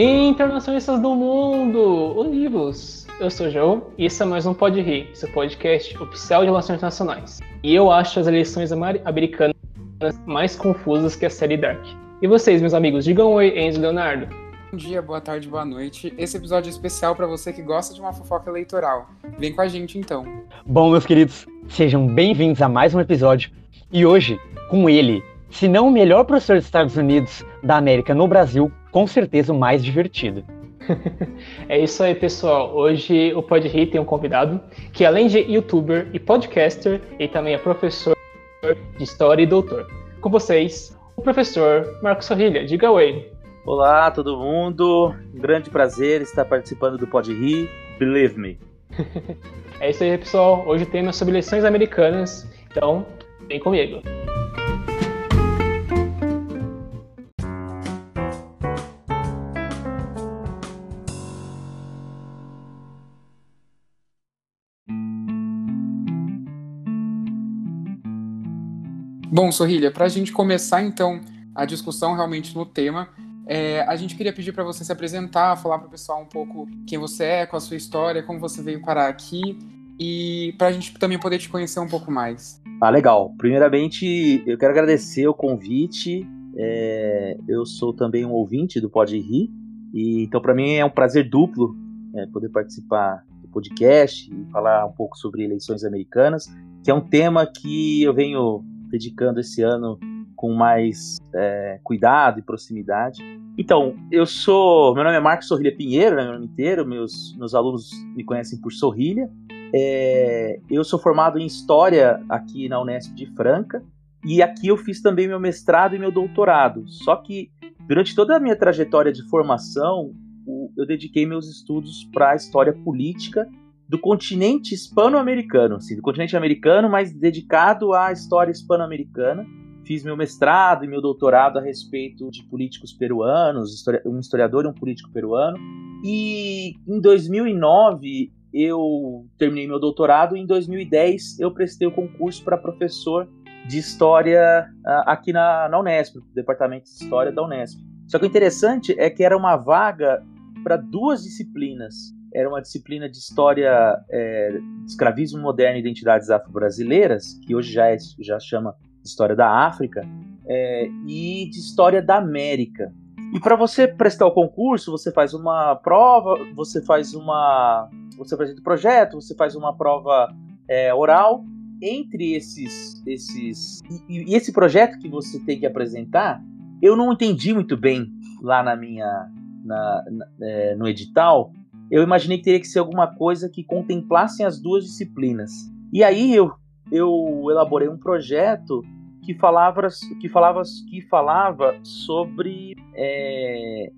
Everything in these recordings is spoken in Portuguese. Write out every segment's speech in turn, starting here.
Internacionalistas do Mundo, Univos! Eu sou o João e esse é mais um Pode Rir, seu podcast oficial de relações internacionais. E eu acho as eleições americanas mais confusas que a série Dark. E vocês, meus amigos, digam oi, Enzo Leonardo. Bom dia, boa tarde, boa noite. Esse episódio é especial para você que gosta de uma fofoca eleitoral. Vem com a gente então. Bom, meus queridos, sejam bem-vindos a mais um episódio. E hoje, com ele, se não o melhor professor dos Estados Unidos da América no Brasil, com certeza o mais divertido. é isso aí, pessoal. Hoje o Pod Rir tem um convidado que, além de youtuber e podcaster, ele também é professor de História e doutor. Com vocês, o professor Marcos Sorrilha. Diga oi. Olá, todo mundo. Um grande prazer estar participando do Pod Rir. Believe me. é isso aí, pessoal. Hoje o tema é sobre eleições americanas. Então, vem comigo. Bom, Sorrilha, para a gente começar então a discussão realmente no tema, é, a gente queria pedir para você se apresentar, falar para o pessoal um pouco quem você é, qual a sua história, como você veio parar aqui e para a gente também poder te conhecer um pouco mais. Ah, legal. Primeiramente, eu quero agradecer o convite. É, eu sou também um ouvinte do Pode Rir, e então para mim é um prazer duplo é, poder participar do podcast e falar um pouco sobre eleições americanas, que é um tema que eu venho dedicando esse ano com mais é, cuidado e proximidade. Então, eu sou. Meu nome é Marcos Sorrilha Pinheiro, né, meu nome inteiro, meus, meus alunos me conhecem por Sorrilha. É, eu sou formado em História aqui na Unesp de Franca, e aqui eu fiz também meu mestrado e meu doutorado. Só que durante toda a minha trajetória de formação, eu dediquei meus estudos para a história política do continente hispano-americano, assim, do continente americano, mas dedicado à história hispano-americana. Fiz meu mestrado e meu doutorado a respeito de políticos peruanos, um historiador e um político peruano. E em 2009 eu terminei meu doutorado e em 2010 eu prestei o concurso para professor de história aqui na, na Unesp, no departamento de história da Unesp. Só que o interessante é que era uma vaga para duas disciplinas era uma disciplina de história, é, escravismo moderno e identidades afro-brasileiras, que hoje já, é, já chama história da África, é, e de história da América. E para você prestar o concurso, você faz uma prova, você faz uma. Você apresenta o projeto, você faz uma prova é, oral. Entre esses. esses e, e, esse projeto que você tem que apresentar, eu não entendi muito bem lá na minha. Na, na, é, no edital, eu imaginei que teria que ser alguma coisa que contemplassem as duas disciplinas. E aí eu, eu elaborei um projeto que falava, que falava, que falava sobre é,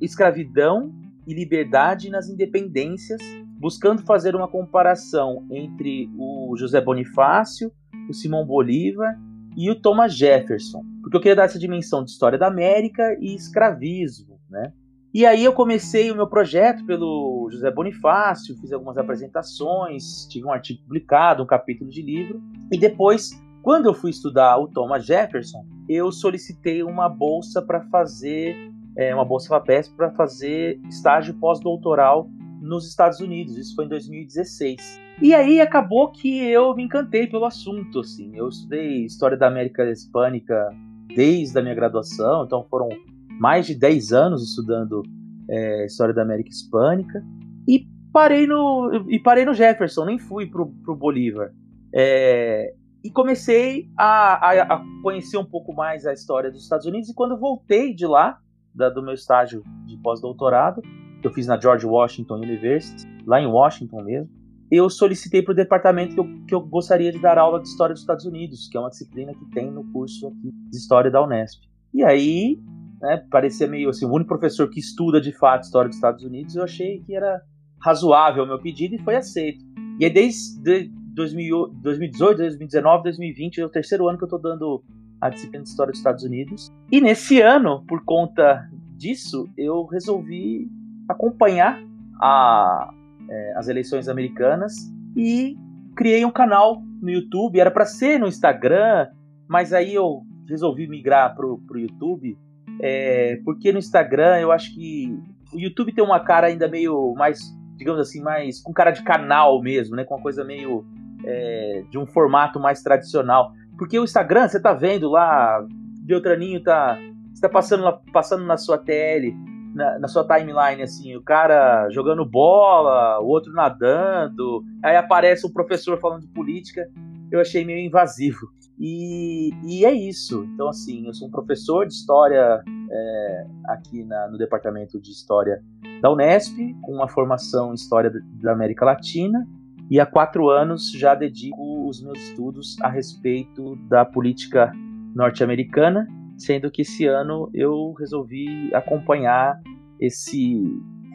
escravidão e liberdade nas independências, buscando fazer uma comparação entre o José Bonifácio, o Simão Bolívar e o Thomas Jefferson, porque eu queria dar essa dimensão de história da América e escravismo, né? E aí eu comecei o meu projeto pelo José Bonifácio, fiz algumas apresentações, tive um artigo publicado, um capítulo de livro, e depois, quando eu fui estudar o Thomas Jefferson, eu solicitei uma bolsa para fazer, é, uma bolsa FAPESP para fazer estágio pós-doutoral nos Estados Unidos. Isso foi em 2016. E aí acabou que eu me encantei pelo assunto, assim. Eu estudei história da América Hispânica desde a minha graduação, então foram mais de 10 anos estudando é, história da América Hispânica e parei no e parei no Jefferson, nem fui pro, pro Bolívar. É, e comecei a, a, a, conhecer um pouco mais a história dos Estados Unidos e quando voltei de lá, da, do meu estágio de pós-doutorado, que eu fiz na George Washington University, lá em Washington mesmo, eu solicitei para o departamento que eu, que eu gostaria de dar aula de História dos Estados Unidos, que é uma disciplina que tem no curso de História da Unesp. E aí né, parecia meio assim, o único professor que estuda de fato história dos Estados Unidos, eu achei que era razoável o meu pedido e foi aceito. E aí desde 2018, 2019, 2020, é o terceiro ano que eu estou dando a disciplina de História dos Estados Unidos. E nesse ano, por conta disso, eu resolvi acompanhar a, é, as eleições americanas e criei um canal no YouTube. Era para ser no Instagram, mas aí eu resolvi migrar para o YouTube É, porque no Instagram eu acho que o YouTube tem uma cara ainda meio mais, digamos assim, mais com cara de canal mesmo, né? Com uma coisa meio é, de um formato mais tradicional. Porque o Instagram, você tá vendo lá, Beltraninho tá, você tá passando, passando na sua TL, na, na, sua timeline, assim, o cara jogando bola, o outro nadando, aí aparece um professor falando de política, eu achei meio invasivo. E, e é isso. Então, assim, eu sou um professor de história é, aqui na, no departamento de história da Unesp, com uma formação em história da América Latina, e há quatro anos já dedico os meus estudos a respeito da política norte-americana, sendo que esse ano eu resolvi acompanhar esse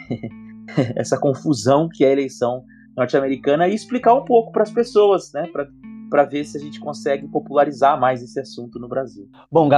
essa confusão que é a eleição norte-americana e explicar um pouco para as pessoas, né, para ver se a gente consegue popularizar mais esse assunto no Brasil. Bom,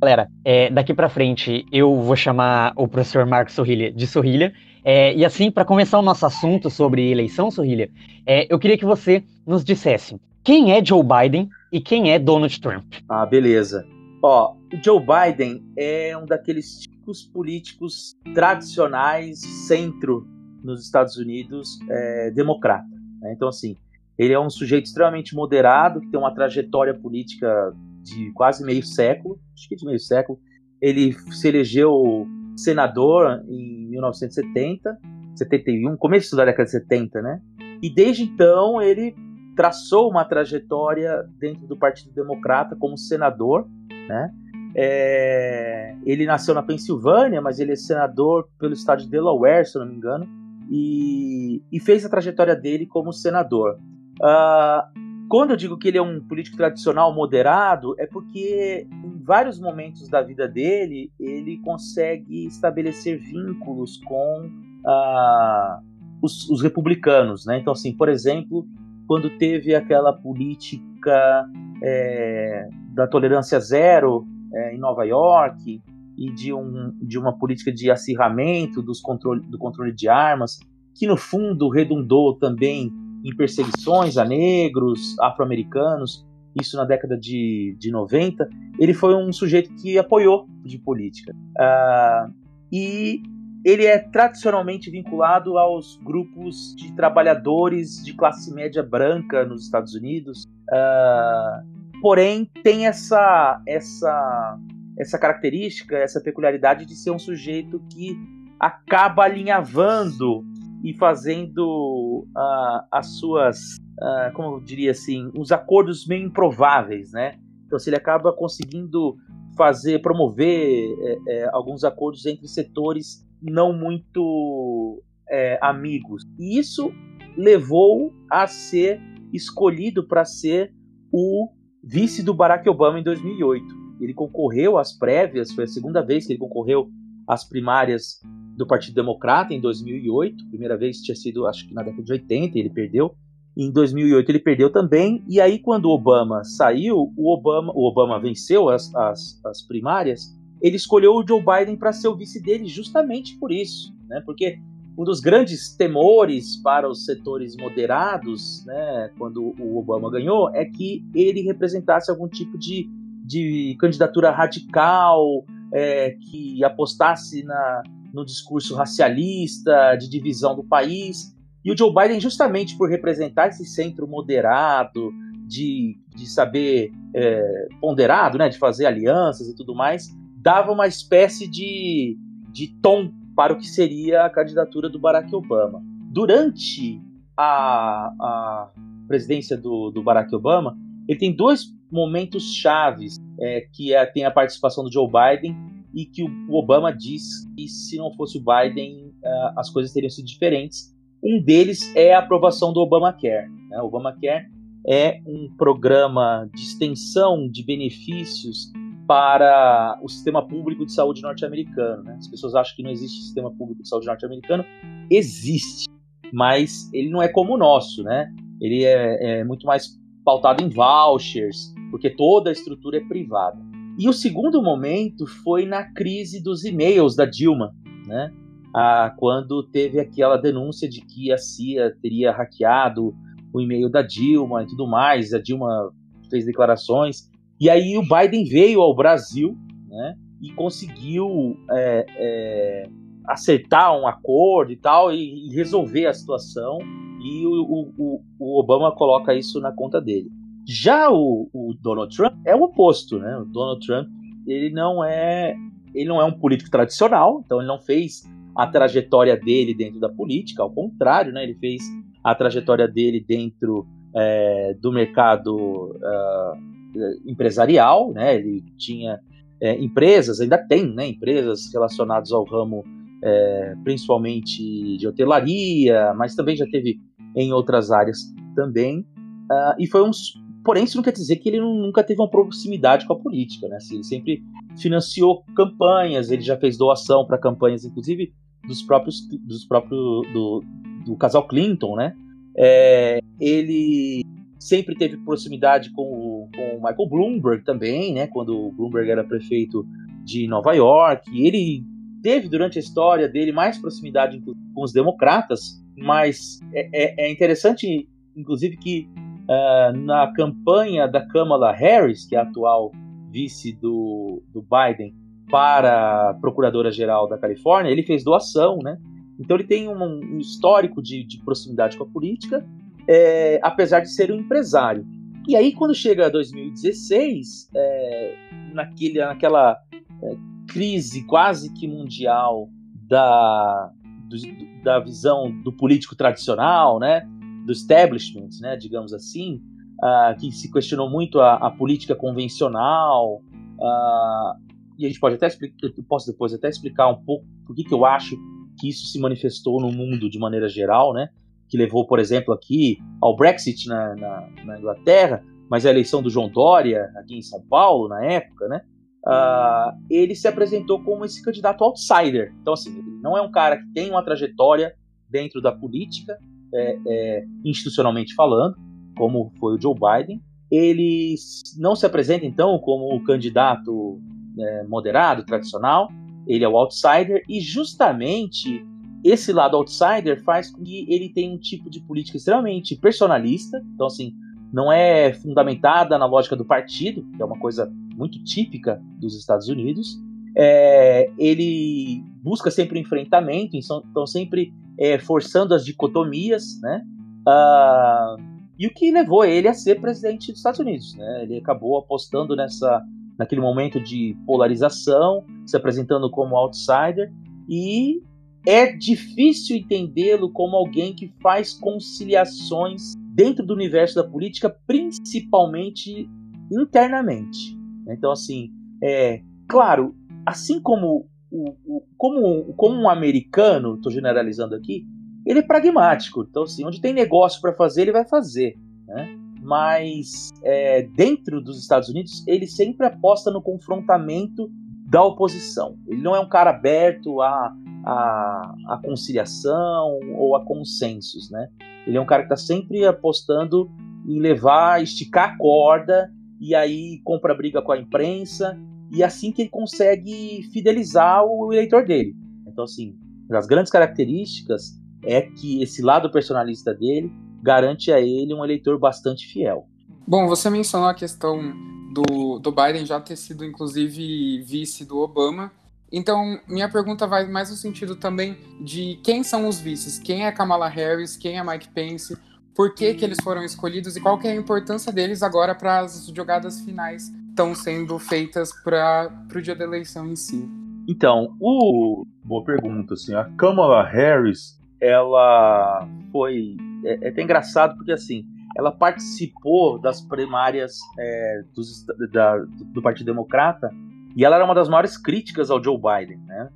galera, é, daqui para frente eu vou chamar o professor Marcos Sorrilha de Sorrilha. É, e assim, para começar o nosso assunto sobre eleição, Sorrilha, é, eu queria que você nos dissesse quem é Joe Biden e quem é Donald Trump. Ah, beleza. Ó, o Joe Biden é um daqueles tipos políticos tradicionais, centro nos Estados Unidos, é, democrata. Né? Então, assim, ele é um sujeito extremamente moderado, que tem uma trajetória política de quase meio século, acho que de meio século. Ele se elegeu senador em 1970, 71, começo da década de 70, né? E desde então ele traçou uma trajetória dentro do Partido Democrata como senador, né? É, ele nasceu na Pensilvânia, mas ele é senador pelo estado de Delaware, se não me engano, e, e fez a trajetória dele como senador. Uh, quando eu digo que ele é um político tradicional moderado, é porque em vários momentos da vida dele ele consegue estabelecer vínculos com uh, os, os, republicanos. Né? Então, assim, por exemplo, quando teve aquela política é, da tolerância zero é, em Nova York e de, um, de uma política de acirramento dos controle, do controle de armas, que no fundo redundou também em perseguições a negros, afro-americanos, isso na década de, de 90, ele foi um sujeito que apoiou de política. Uh, e ele é tradicionalmente vinculado aos grupos de trabalhadores de classe média branca nos Estados Unidos. Uh, porém, tem essa, essa, essa característica, essa peculiaridade de ser um sujeito que acaba alinhavando e fazendo uh, as suas, uh, como eu diria assim, uns acordos meio improváveis, né? Então, se ele acaba conseguindo fazer, promover é, é, alguns acordos entre setores não muito é, amigos. E isso levou a ser escolhido para ser o vice do Barack Obama em 2008. Ele concorreu às prévias, foi a segunda vez que ele concorreu às primárias do Partido Democrata em 2008. Primeira vez tinha sido, acho que na década de 80, ele perdeu. Em 2008 ele perdeu também. E aí, quando o Obama saiu, o Obama, o Obama venceu as, as, as primárias, ele escolheu o Joe Biden para ser o vice dele justamente por isso. Né? Porque um dos grandes temores para os setores moderados, né, quando o Obama ganhou, é que ele representasse algum tipo de, de candidatura radical, é, que apostasse na, no discurso racialista, de divisão do país. E o Joe Biden, justamente por representar esse centro moderado, de, de saber é, ponderado, né, de fazer alianças e tudo mais, dava uma espécie de, de tom para o que seria a candidatura do Barack Obama. Durante a, a presidência do, do Barack Obama, ele tem dois momentos chaves, é, que é, tem a participação do Joe Biden e que o Obama diz que se não fosse o Biden, uh, as coisas teriam sido diferentes. Um deles é a aprovação do Obamacare. Né? O Obamacare é um programa de extensão de benefícios para o sistema público de saúde norte-americano. Né? As pessoas acham que não existe sistema público de saúde norte-americano. Existe, mas ele não é como o nosso. Né? Ele é, é muito mais pautado em vouchers, porque toda a estrutura é privada. E o segundo momento foi na crise dos e-mails da Dilma, né? Ah, quando teve aquela denúncia de que a CIA teria hackeado o e-mail da Dilma e tudo mais, a Dilma fez declarações. E aí o Biden veio ao Brasil, né? e conseguiu é, é, acertar um acordo e tal e, e resolver a situação e o, o, o, Obama coloca isso na conta dele. Já o, o, Donald Trump é o oposto, né? O Donald Trump ele não é ele não é um político tradicional, então ele não fez a trajetória dele dentro da política, ao contrário, né? Ele fez a trajetória dele dentro é, do mercado uh, empresarial, né? Ele tinha é, empresas, ainda tem, né? Empresas relacionadas ao ramo é, principalmente de hotelaria, mas também já teve em outras áreas também. Uh, e foi um. Porém, isso não quer dizer que ele nunca teve uma proximidade com a política, né? Assim, ele sempre financiou campanhas, ele já fez doação para campanhas, inclusive dos próprios, dos próprios do, do casal Clinton, né? É, ele sempre teve proximidade com o, com o Michael Bloomberg também, né? Quando o Bloomberg era prefeito de Nova York, ele teve durante a história dele mais proximidade com os democratas, mas é, é, é interessante, inclusive, que uh, na campanha da Kamala Harris, que é a atual vice do, do Biden, para Procuradora-Geral da Califórnia, ele fez doação, né? Então ele tem um, um histórico de, de, proximidade com a política, é, apesar de ser um empresário. E aí, quando chega 2016, é, naquele, naquela é, crise quase que mundial da, do, da visão do político tradicional, né, do establishment, né, digamos assim, uh, que se questionou muito a, a política convencional, uh, e a gente pode até explicar, eu posso depois até explicar um pouco por que, eu acho que isso se manifestou no mundo de maneira geral, né, que levou, por exemplo, aqui ao Brexit na, na, na Inglaterra, mas a eleição do João Dória aqui em São Paulo na época, né, uh, ele se apresentou como esse candidato outsider. Então, assim, ele não é um cara que tem uma trajetória dentro da política, é, é, institucionalmente falando, como foi o Joe Biden. Ele não se apresenta, então, como o candidato é, moderado, tradicional. Ele é o outsider e, justamente, esse lado outsider faz com que ele tenha um tipo de política extremamente personalista. Então, assim, não é fundamentada na lógica do partido, que é uma coisa muito típica dos Estados Unidos. É, ele busca sempre enfrentamento, então sempre é, forçando as dicotomias, né? Uh, e o que levou ele a ser presidente dos Estados Unidos, né? Ele acabou apostando nessa, naquele momento de polarização, se apresentando como outsider e é difícil entendê-lo como alguém que faz conciliações dentro do universo da política, principalmente internamente. Então, assim, é claro, assim como o, como, como um americano, estou generalizando aqui, ele é pragmático. Então, assim, onde tem negócio para fazer, ele vai fazer. Né? Mas é, dentro dos Estados Unidos, ele sempre aposta no confrontamento da oposição. Ele não é um cara aberto a, a, a conciliação ou a consensos, né? Ele é um cara que está sempre apostando em levar, esticar a corda e aí compra briga com a imprensa, e assim que ele consegue fidelizar o eleitor dele. Então, assim, as grandes características é que esse lado personalista dele garante a ele um eleitor bastante fiel. Bom, você mencionou a questão do, do Biden já ter sido, inclusive, vice do Obama. Então, minha pergunta vai mais no sentido também de quem são os vices, quem é Kamala Harris, quem é Mike Pence, por que, que eles foram escolhidos e qual que é a importância deles agora para as jogadas finais estão sendo feitas para o dia da eleição em si. Então, o boa pergunta, assim, a Kamala Harris, ela foi é, é até engraçado porque assim, ela participou das primárias é, dos, da, do Partido Democrata e ela era uma das maiores críticas ao Joe Biden, né?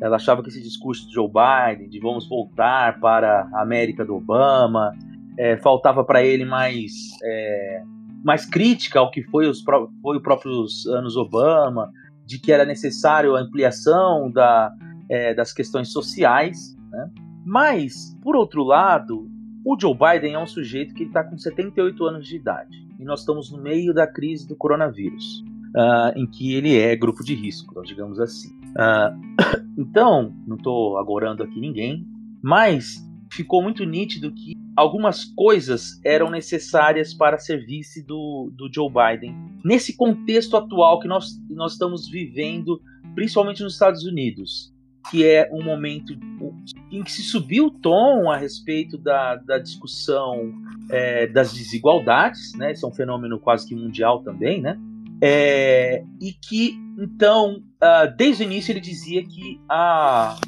Ela achava que esse discurso de Joe Biden, de vamos voltar para a América do Obama, é, faltava para ele mais, é, mais crítica ao que foi os, foi os próprios anos Obama, de que era necessário a ampliação da, é, das questões sociais. Né? Mas, por outro lado, o Joe Biden é um sujeito que está com 78 anos de idade e nós estamos no meio da crise do coronavírus, uh, em que ele é grupo de risco, digamos assim. Uh, então, não estou agorando aqui ninguém, mas ficou muito nítido que algumas coisas eram necessárias para serviço do, do Joe Biden. Nesse contexto atual que nós, nós estamos vivendo, principalmente nos Estados Unidos, que é um momento em que se subiu o tom a respeito da, da discussão é, das desigualdades, né? Esse é um fenômeno quase que mundial também, né? É, e que, então, uh, desde o início ele dizia que a,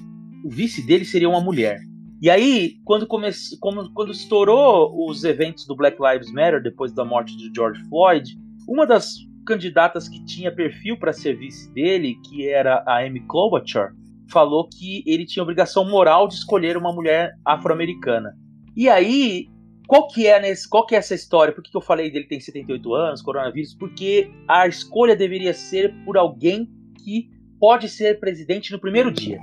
o vice dele seria uma mulher. E aí, quando, come, quando, quando estourou os eventos do Black Lives Matter, depois da morte de George Floyd, uma das candidatas que tinha perfil para ser vice dele, que era a Amy Klobuchar, falou que ele tinha obrigação moral de escolher uma mulher afro-americana. E aí, qual que é nesse, qual que é essa história? Por que, que eu falei dele tem 78 anos, coronavírus? Porque a escolha deveria ser por alguém que pode ser presidente no primeiro dia.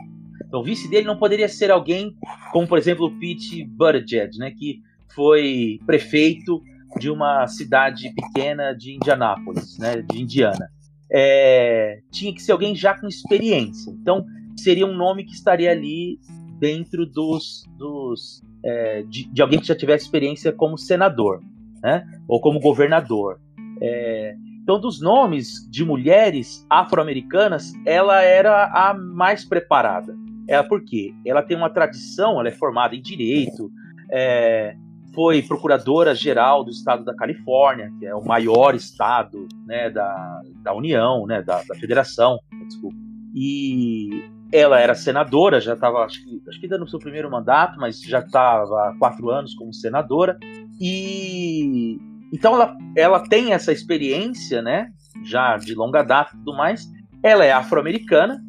Então, o vice dele não poderia ser alguém como, por exemplo, o Pete Buttigieg, né, que foi prefeito de uma cidade pequena de Indianápolis, né, de Indiana. É, tinha que ser alguém já com experiência. Então, seria um nome que estaria ali dentro dos, dos é, de, de, alguém que já tivesse experiência como senador, né? Ou como governador. É, então, dos nomes de mulheres afro-americanas, ela era a mais preparada. É porque ela tem uma tradição, ela é formada em direito, é, foi procuradora-geral do estado da Califórnia, que é o maior estado né, da, da União, né, da, da Federação, desculpa. E ela era senadora, já estava, acho que, acho que ainda no seu primeiro mandato, mas já estava há quatro anos como senadora. E então ela, ela tem essa experiência, né, já de longa data e tudo mais. Ela é afro-americana,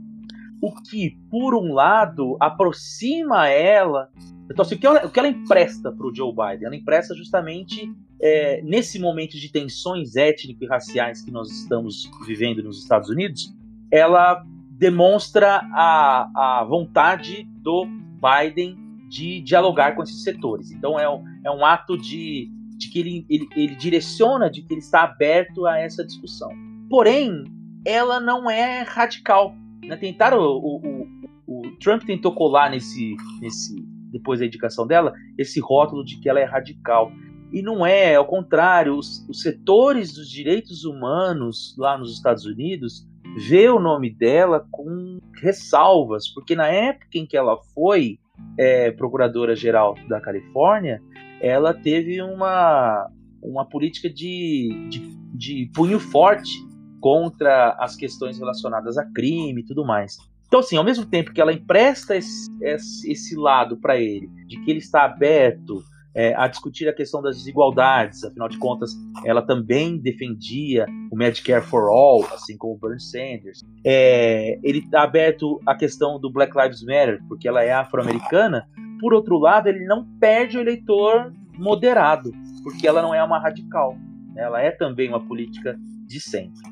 o que, por um lado, aproxima ela. Então, assim, o, que ela, o que ela empresta para o Joe Biden? Ela empresta justamente é, nesse momento de tensões étnico e raciais que nós estamos vivendo nos Estados Unidos, ela demonstra a, a vontade do Biden de dialogar com esses setores. Então, é um, é um ato de, de que ele, ele, ele direciona, de que ele está aberto a essa discussão. Porém, ela não é radical né? Tentaram, o, o, o, Trump tentou colar nesse, nesse, depois da indicação dela, esse rótulo de que ela é radical. E não é, ao contrário, os, os setores dos direitos humanos lá nos Estados Unidos vê o nome dela com ressalvas, porque na época em que ela foi é, procuradora-geral da Califórnia, ela teve uma, uma política de, de, de punho forte contra as questões relacionadas a crime e tudo mais. Então, assim, ao mesmo tempo que ela empresta esse, esse lado para ele, de que ele está aberto é, a discutir a questão das desigualdades, afinal de contas, ela também defendia o Medicare for All, assim como o Bernie Sanders. É, ele está aberto à questão do Black Lives Matter, porque ela é afro-americana. Por outro lado, ele não perde o eleitor moderado, porque ela não é uma radical. Ela é também uma política de sempre.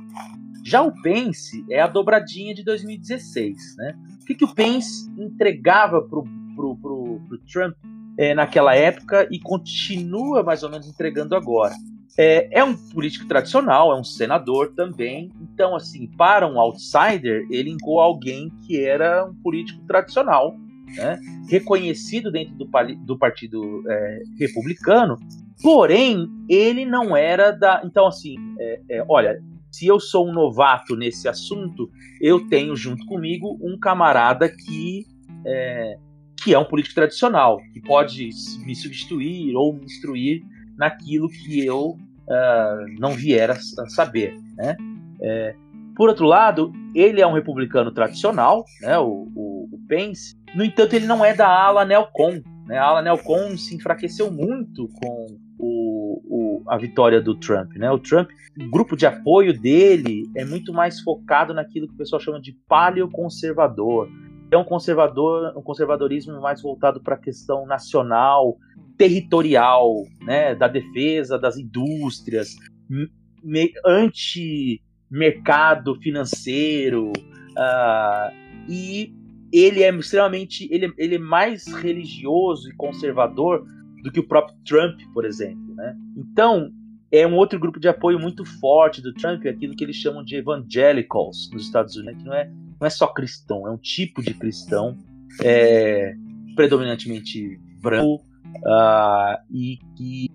Já o Pence é a dobradinha de 2016. Né? O que, que o Pence entregava para o Trump é, naquela época e continua mais ou menos entregando agora? É, é, um político tradicional, é um senador também. Então, assim, para um outsider, ele inclui alguém que era um político tradicional, né? reconhecido dentro do, do Partido é, Republicano, porém, ele não era da. Então, assim, é, é, olha, se eu sou um novato nesse assunto, eu tenho junto comigo um camarada que é, que é um político tradicional, que pode me substituir ou me instruir naquilo que eu uh, não vier a, saber. Né? É, por outro lado, ele é um republicano tradicional, né, o, o, o Pence, no entanto, ele não é da ala neocon. Né? A ala neocon se enfraqueceu muito com a vitória do Trump. Né? O Trump, o grupo de apoio dele é muito mais focado naquilo que o pessoal chama de paleoconservador. É um conservador, um conservadorismo mais voltado para a questão nacional, territorial, né? da defesa das indústrias, anti-mercado financeiro. Uh, e ele é extremamente. Ele, ele é mais religioso e conservador do que o próprio Trump, por exemplo. Né? Então, é um outro grupo de apoio muito forte do Trump, aquilo que eles chamam de evangelicals nos Estados Unidos, que não é, não é só cristão, é um tipo de cristão é, predominantemente branco uh, e que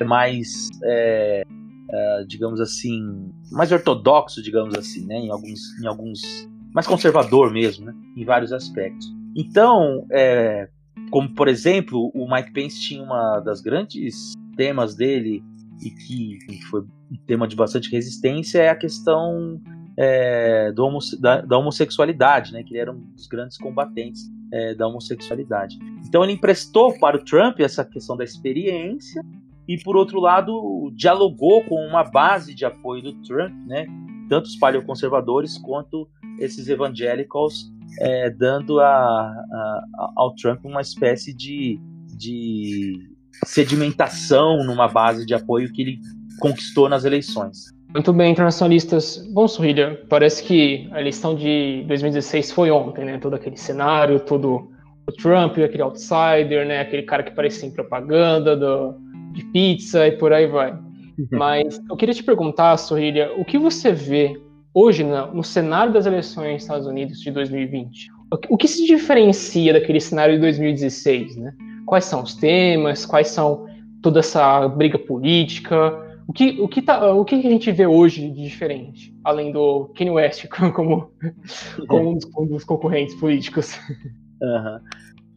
é mais, é, uh, digamos assim, mais ortodoxo, digamos assim, né, em alguns, em alguns mais conservador mesmo, né? em vários aspectos. Então, é, como por exemplo, o Mike Pence tinha uma das grandes temas dele e que foi um tema de bastante resistência é a questão é, do da, da, homossexualidade, né? Que ele era um dos grandes combatentes é, da homossexualidade. Então ele emprestou para o Trump essa questão da experiência e por outro lado dialogou com uma base de apoio do Trump, né? Tanto os paleoconservadores quanto esses evangélicos é, dando a, a, ao Trump uma espécie de, de sedimentação numa base de apoio que ele conquistou nas eleições. Muito bem, internacionalistas. Bom, Sorrilha, parece que a eleição de 2016 foi ontem, né? Todo aquele cenário, todo o Trump, aquele outsider, né? Aquele cara que parecia em propaganda do, de pizza e por aí vai. Mas eu queria te perguntar, Sorrilha, o que você vê hoje no, cenário das eleições nos Estados Unidos de 2020? O, o que se diferencia daquele cenário de 2016, né? Quais são os temas? Quais são toda essa briga política? O que, o, que tá, o que a gente vê hoje de diferente, além do Kanye West como, como um, dos, um dos concorrentes políticos? Uhum.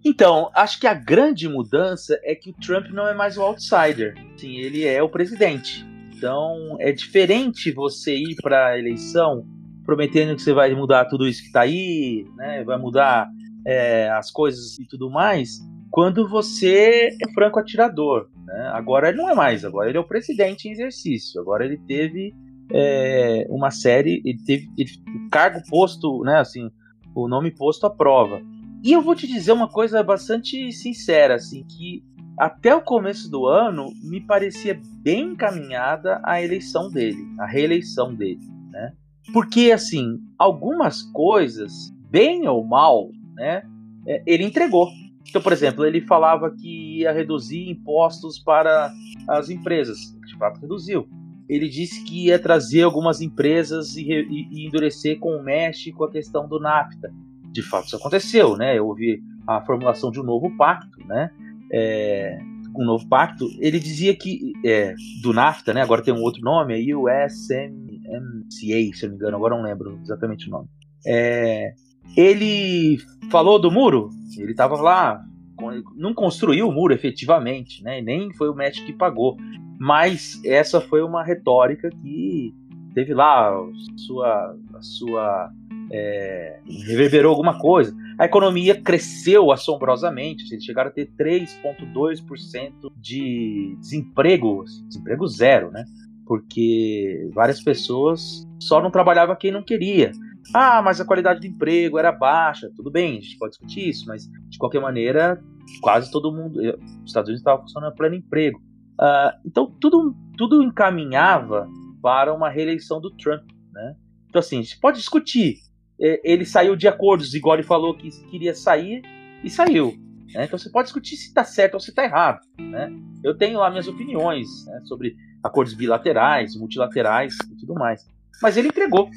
Então, acho que a grande mudança é que o Trump não é mais o outsider. Sim, ele é o presidente. Então, é diferente você ir para a eleição prometendo que você vai mudar tudo isso que está aí, né? vai mudar é, as coisas e tudo mais, quando você é franco atirador. Né? Agora ele não é mais, agora ele é o presidente em exercício. Agora ele teve é, uma série, ele teve o cargo posto, né, assim, o nome posto à prova. E eu vou te dizer uma coisa bastante sincera, assim, que até o começo do ano me parecia bem encaminhada a eleição dele, a reeleição dele, né? Porque assim, algumas coisas, bem ou mal, né, é, ele entregou. Então, por exemplo, ele falava que ia reduzir impostos para as empresas, de fato reduziu. Ele disse que ia trazer algumas empresas e, e, e endurecer com o México a questão do NAFTA. De fato, isso aconteceu, né? Houve a formulação de um novo pacto, né? É, um novo pacto. Ele dizia que é, do NAFTA, né? Agora tem um outro nome, é USMCA, se eu não me engano, agora não lembro exatamente o nome. É, ele falou do muro, ele estava lá, não construiu o muro efetivamente, né? nem foi o México que pagou. Mas essa foi uma retórica que teve lá sua, sua é, reverberou alguma coisa. A economia cresceu assombrosamente, eles chegaram a ter 3,2% de desemprego, assim, desemprego zero, né? Porque várias pessoas só não trabalhava quem não queria. Ah, mas a qualidade do emprego era baixa. Tudo bem, a gente pode discutir isso, mas de qualquer maneira, quase todo mundo. Os Estados Unidos estava funcionando pleno emprego. Uh, então, tudo, tudo encaminhava para uma reeleição do Trump. Né? Então, assim, a gente pode discutir. Ele saiu de acordos, igual ele falou que queria sair, e saiu. Né? Então, você pode discutir se está certo ou se está errado. Né? Eu tenho lá minhas opiniões né, sobre acordos bilaterais, multilaterais e tudo mais. Mas ele entregou.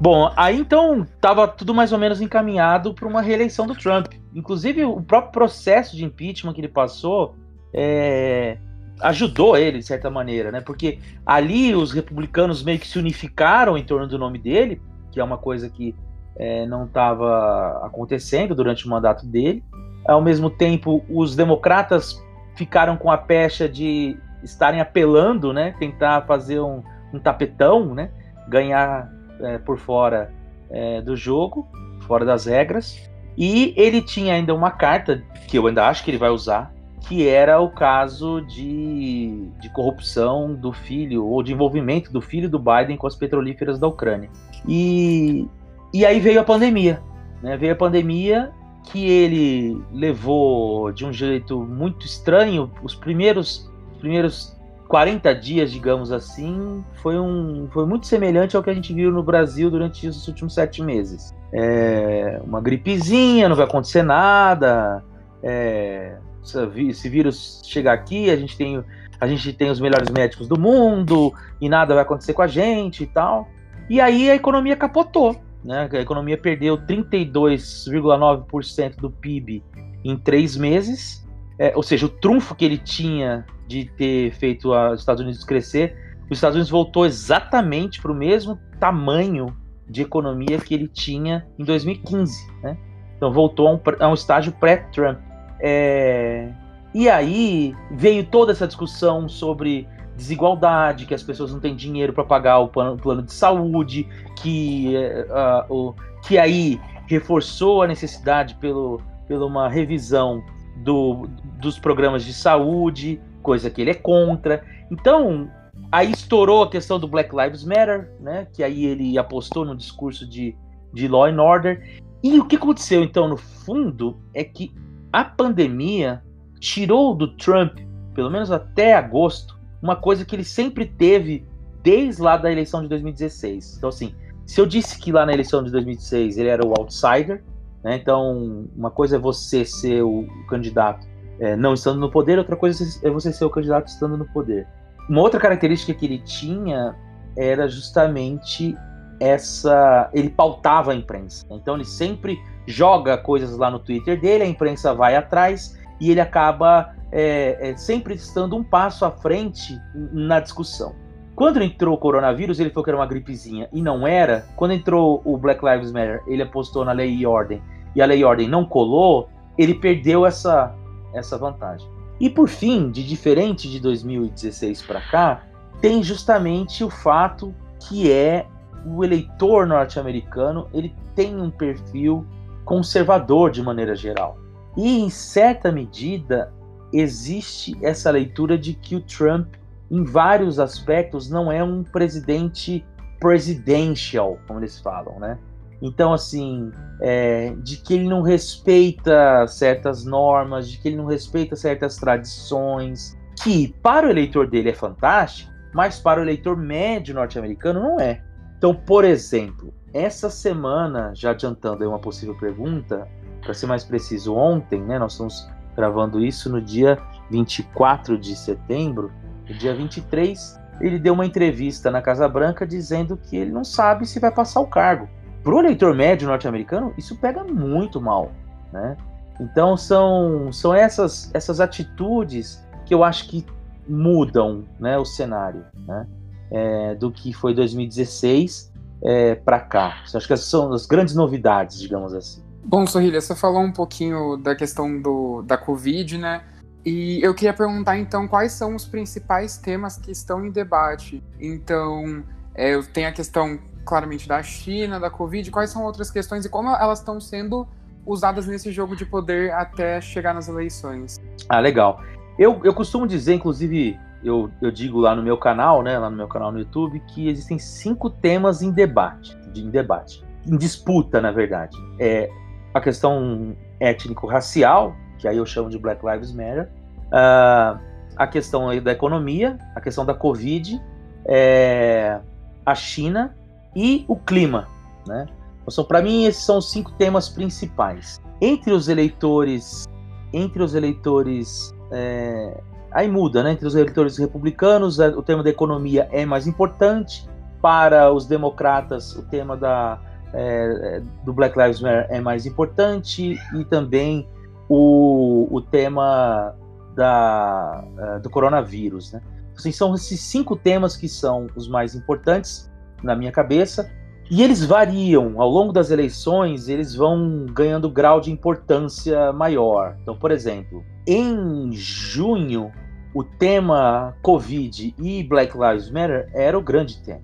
Bom, aí então estava tudo mais ou menos encaminhado para uma reeleição do Trump. Inclusive, o próprio processo de impeachment que ele passou é, ajudou ele, de certa maneira, né? Porque ali os republicanos meio que se unificaram em torno do nome dele, que é uma coisa que é, não estava acontecendo durante o mandato dele. Ao mesmo tempo, os democratas ficaram com a pecha de estarem apelando, né? Tentar fazer um, um tapetão, né? Ganhar é, por fora é, do jogo, fora das regras. E ele tinha ainda uma carta, que eu ainda acho que ele vai usar, que era o caso de, de corrupção do filho, ou de envolvimento do filho do Biden com as petrolíferas da Ucrânia. E, e aí veio a pandemia. Né? Veio a pandemia que ele levou de um jeito muito estranho. Os primeiros, os primeiros 40 dias, digamos assim, foi, um, foi muito semelhante ao que a gente viu no Brasil durante os últimos sete meses. É, uma gripezinha, não vai acontecer nada. É, se vírus chegar aqui, a gente tem a gente tem os melhores médicos do mundo e nada vai acontecer com a gente e tal. E aí a economia capotou, né? A economia perdeu 32,9% do PIB em três meses é, ou seja, o trunfo que ele tinha de ter feito os Estados Unidos crescer, os Estados Unidos voltou exatamente para o mesmo tamanho de economia que ele tinha em 2015, né? Então voltou a um, a um estágio pré-Trump. É, e aí veio toda essa discussão sobre desigualdade, que as pessoas não têm dinheiro para pagar o plano, de saúde, que, uh, o, que aí reforçou a necessidade pelo, pela uma revisão do, dos programas de saúde, coisa que ele é contra. Então, aí estourou a questão do Black Lives Matter, né? Que aí ele apostou no discurso de, de law and order. E o que aconteceu, então, no fundo, é que a pandemia tirou do Trump, pelo menos até agosto, uma coisa que ele sempre teve desde lá da eleição de 2016. Então, assim, se eu disse que lá na eleição de 2016 ele era o outsider, né, então uma coisa é você ser o candidato é, não estando no poder, outra coisa é você ser o candidato estando no poder. Uma outra característica que ele tinha era justamente essa. Ele pautava a imprensa. Então ele sempre joga coisas lá no Twitter dele, a imprensa vai atrás e ele acaba é, é, sempre estando um passo à frente na discussão. Quando entrou o coronavírus, ele falou que era uma gripezinha e não era. Quando entrou o Black Lives Matter, ele apostou na lei e ordem e a lei e ordem não colou, ele perdeu essa, essa vantagem. E por fim, de diferente de 2016 para cá, tem justamente o fato que é o eleitor norte-americano, ele tem um perfil conservador de maneira geral. E em certa medida existe essa leitura de que o Trump, em vários aspectos, não é um presidente presidential, como eles falam, né? Então, assim, é, de que ele não respeita certas normas, de que ele não respeita certas tradições, que para o eleitor dele é fantástico, mas para o eleitor médio norte-americano não é. Então, por exemplo, essa semana, já adiantando aí uma possível pergunta, para ser mais preciso, ontem, né, nós estamos gravando isso no dia 24 de setembro, no dia 23, ele deu uma entrevista na Casa Branca dizendo que ele não sabe se vai passar o cargo. Para o eleitor médio norte-americano, isso pega muito mal, né? Então são, são essas, essas atitudes que eu acho que mudam né, o cenário né, é, do que foi 2016 é, para cá. Acho que essas são as grandes novidades, digamos assim. Bom, Sorrilha, você falou um pouquinho da questão do, da Covid, né? E eu queria perguntar então quais são os principais temas que estão em debate. Então, é, tem a questão claramente da China, da Covid, quais são outras questões e como elas estão sendo usadas nesse jogo de poder até chegar nas eleições. Ah, legal. Eu, eu costumo dizer, inclusive, eu, eu digo lá no meu canal, né, lá no meu canal no YouTube, que existem cinco temas em debate, em debate, em disputa, na verdade. É a questão étnico-racial, que aí eu chamo de Black Lives Matter, uh, a questão da economia, a questão da Covid, é, a China e o clima, né? Então, para mim, esses são os cinco temas principais. Entre os eleitores, entre os eleitores, é, aí muda, né? Entre os eleitores republicanos, é, o tema da economia é mais importante. Para os democratas, o tema da, é, do Black Lives Matter é mais importante e também o, o tema da, uh, do coronavírus, né? Assim, são esses cinco temas que são os mais importantes na minha cabeça. E eles variam ao longo das eleições, eles vão ganhando grau de importância maior. Então, por exemplo, em junho, o tema Covid e Black Lives Matter era o grande tema.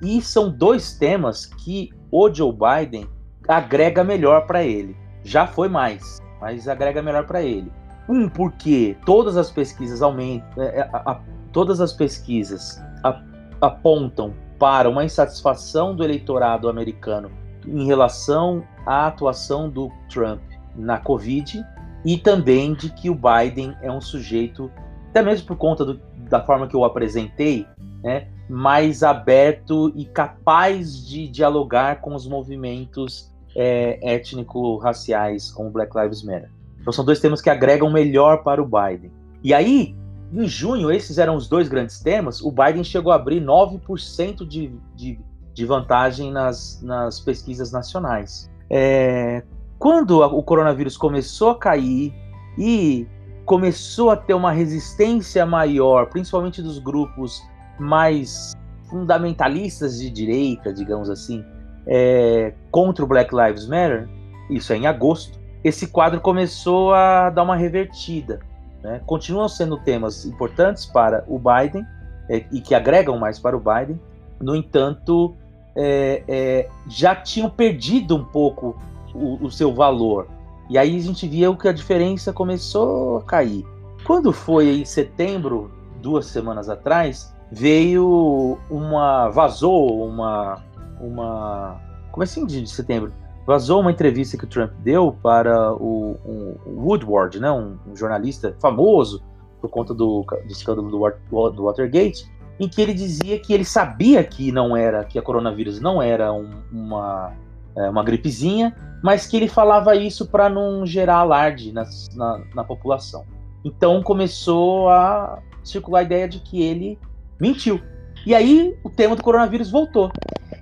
E são dois temas que o Joe Biden agrega melhor para ele. Já foi mais, mas agrega melhor para ele. Um, porque todas as pesquisas aumentam, é, é, a, a, todas as pesquisas a, apontam para uma insatisfação do eleitorado americano em relação à atuação do Trump na Covid e também de que o Biden é um sujeito, até mesmo por conta do, da forma que eu apresentei, né, mais aberto e capaz de dialogar com os movimentos é, étnico-raciais, como Black Lives Matter. Então são dois temas que agregam melhor para o Biden. E aí, em junho, esses eram os dois grandes temas. O Biden chegou a abrir 9% de, de, de vantagem nas, nas pesquisas nacionais. É, quando o coronavírus começou a cair e começou a ter uma resistência maior, principalmente dos grupos mais fundamentalistas de direita, digamos assim, é, contra o Black Lives Matter, isso é em agosto, esse quadro começou a dar uma revertida. Né? Continuam sendo temas importantes para o Biden é, e que agregam mais para o Biden, no entanto, é, é já tinham perdido um pouco o, o seu valor. E aí a gente via que a diferença começou a cair. Quando foi em setembro, duas semanas atrás, veio uma. vazou uma. uma. comecinho de setembro. Vazou uma entrevista que o Trump deu para o, um, Woodward, né, um, um, jornalista famoso por conta do, do escândalo do, do Watergate, em que ele dizia que ele sabia que não era, que a coronavírus não era um, uma, é, uma gripezinha, mas que ele falava isso para não gerar alarde na, na, na, população. Então começou a circular a ideia de que ele mentiu. E aí o tema do coronavírus voltou.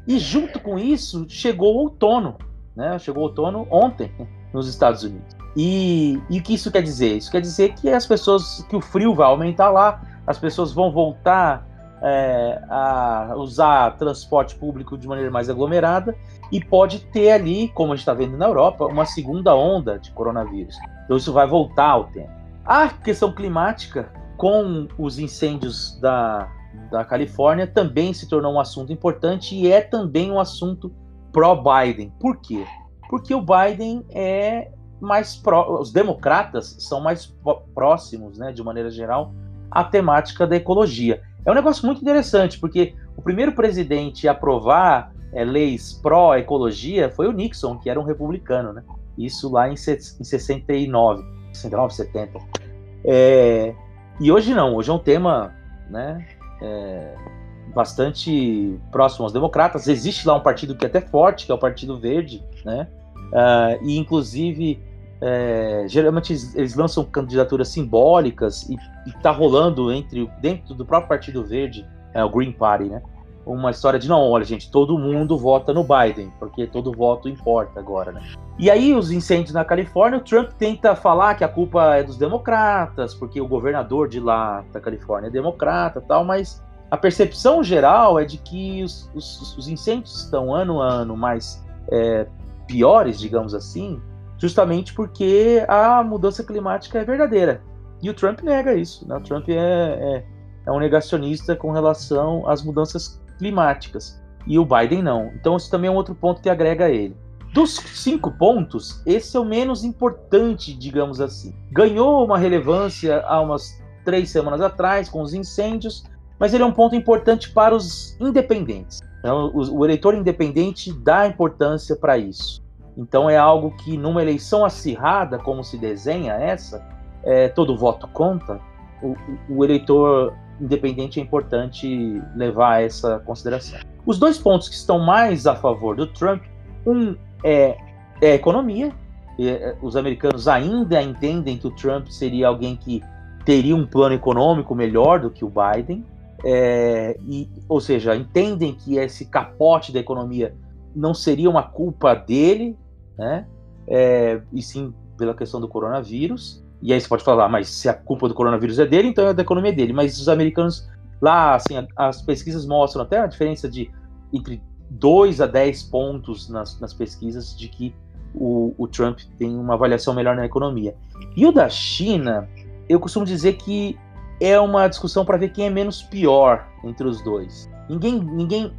E junto com isso chegou o outono, né? Chegou o outono ontem nos Estados Unidos. E, e o que isso quer dizer? Isso quer dizer que as pessoas, que o frio vai aumentar lá, as pessoas vão voltar é, a usar transporte público de maneira mais aglomerada e pode ter ali, como a gente está vendo na Europa, uma segunda onda de coronavírus. Então isso vai voltar ao tempo. A questão climática, com os incêndios da, da Califórnia, também se tornou um assunto importante e é também um assunto pró-Biden. Por quê? Porque o Biden é mais pró, os democratas são mais próximos, né, de maneira geral, à temática da ecologia. É um negócio muito interessante, porque o primeiro presidente a aprovar é, leis pró-ecologia foi o Nixon, que era um republicano, né? Isso lá em, em 69, 69, 70. É, e hoje não, hoje é um tema né, é, bastante próximo aos democratas. Existe lá um partido que é até forte, que é o Partido Verde, né? Uh, e inclusive é, geralmente eles lançam candidaturas simbólicas e, está rolando entre dentro do próprio Partido Verde, é, o Green Party, né? Uma história de não, olha, gente, todo mundo vota no Biden, porque todo voto importa agora, né? E aí, os incêndios na Califórnia, o Trump tenta falar que a culpa é dos democratas, porque o governador de lá da Califórnia é democrata tal, mas a percepção geral é de que os, os, os incêndios estão ano a ano mais é, piores, digamos assim, justamente porque a mudança climática é verdadeira. E o Trump nega isso. Né? O Trump é, é, é, um negacionista com relação às mudanças climáticas. E o Biden não. Então, isso também é um outro ponto que agrega a ele. Dos cinco pontos, esse é o menos importante, digamos assim. Ganhou uma relevância há umas três semanas atrás, com os incêndios, mas ele é um ponto importante para os independentes. Então, o, o eleitor independente dá importância para isso. Então é algo que numa eleição acirrada, como se desenha essa, é, todo voto conta, o, o, eleitor independente é importante levar essa consideração. Os dois pontos que estão mais a favor do Trump, um é, é a economia. É, os americanos ainda entendem que o Trump seria alguém que teria um plano econômico melhor do que o Biden, é, e, ou seja, entendem que esse capote da economia não seria uma culpa dele, né? É, e sim pela questão do coronavírus. E aí você pode falar, mas se a culpa do coronavírus é dele, então é da economia dele. Mas os americanos lá, assim, as pesquisas mostram até a diferença de entre 2 a 10 pontos nas, nas pesquisas de que o, o, Trump tem uma avaliação melhor na economia. E o da China, eu costumo dizer que é uma discussão para ver quem é menos pior entre os dois. Ninguém, ninguém,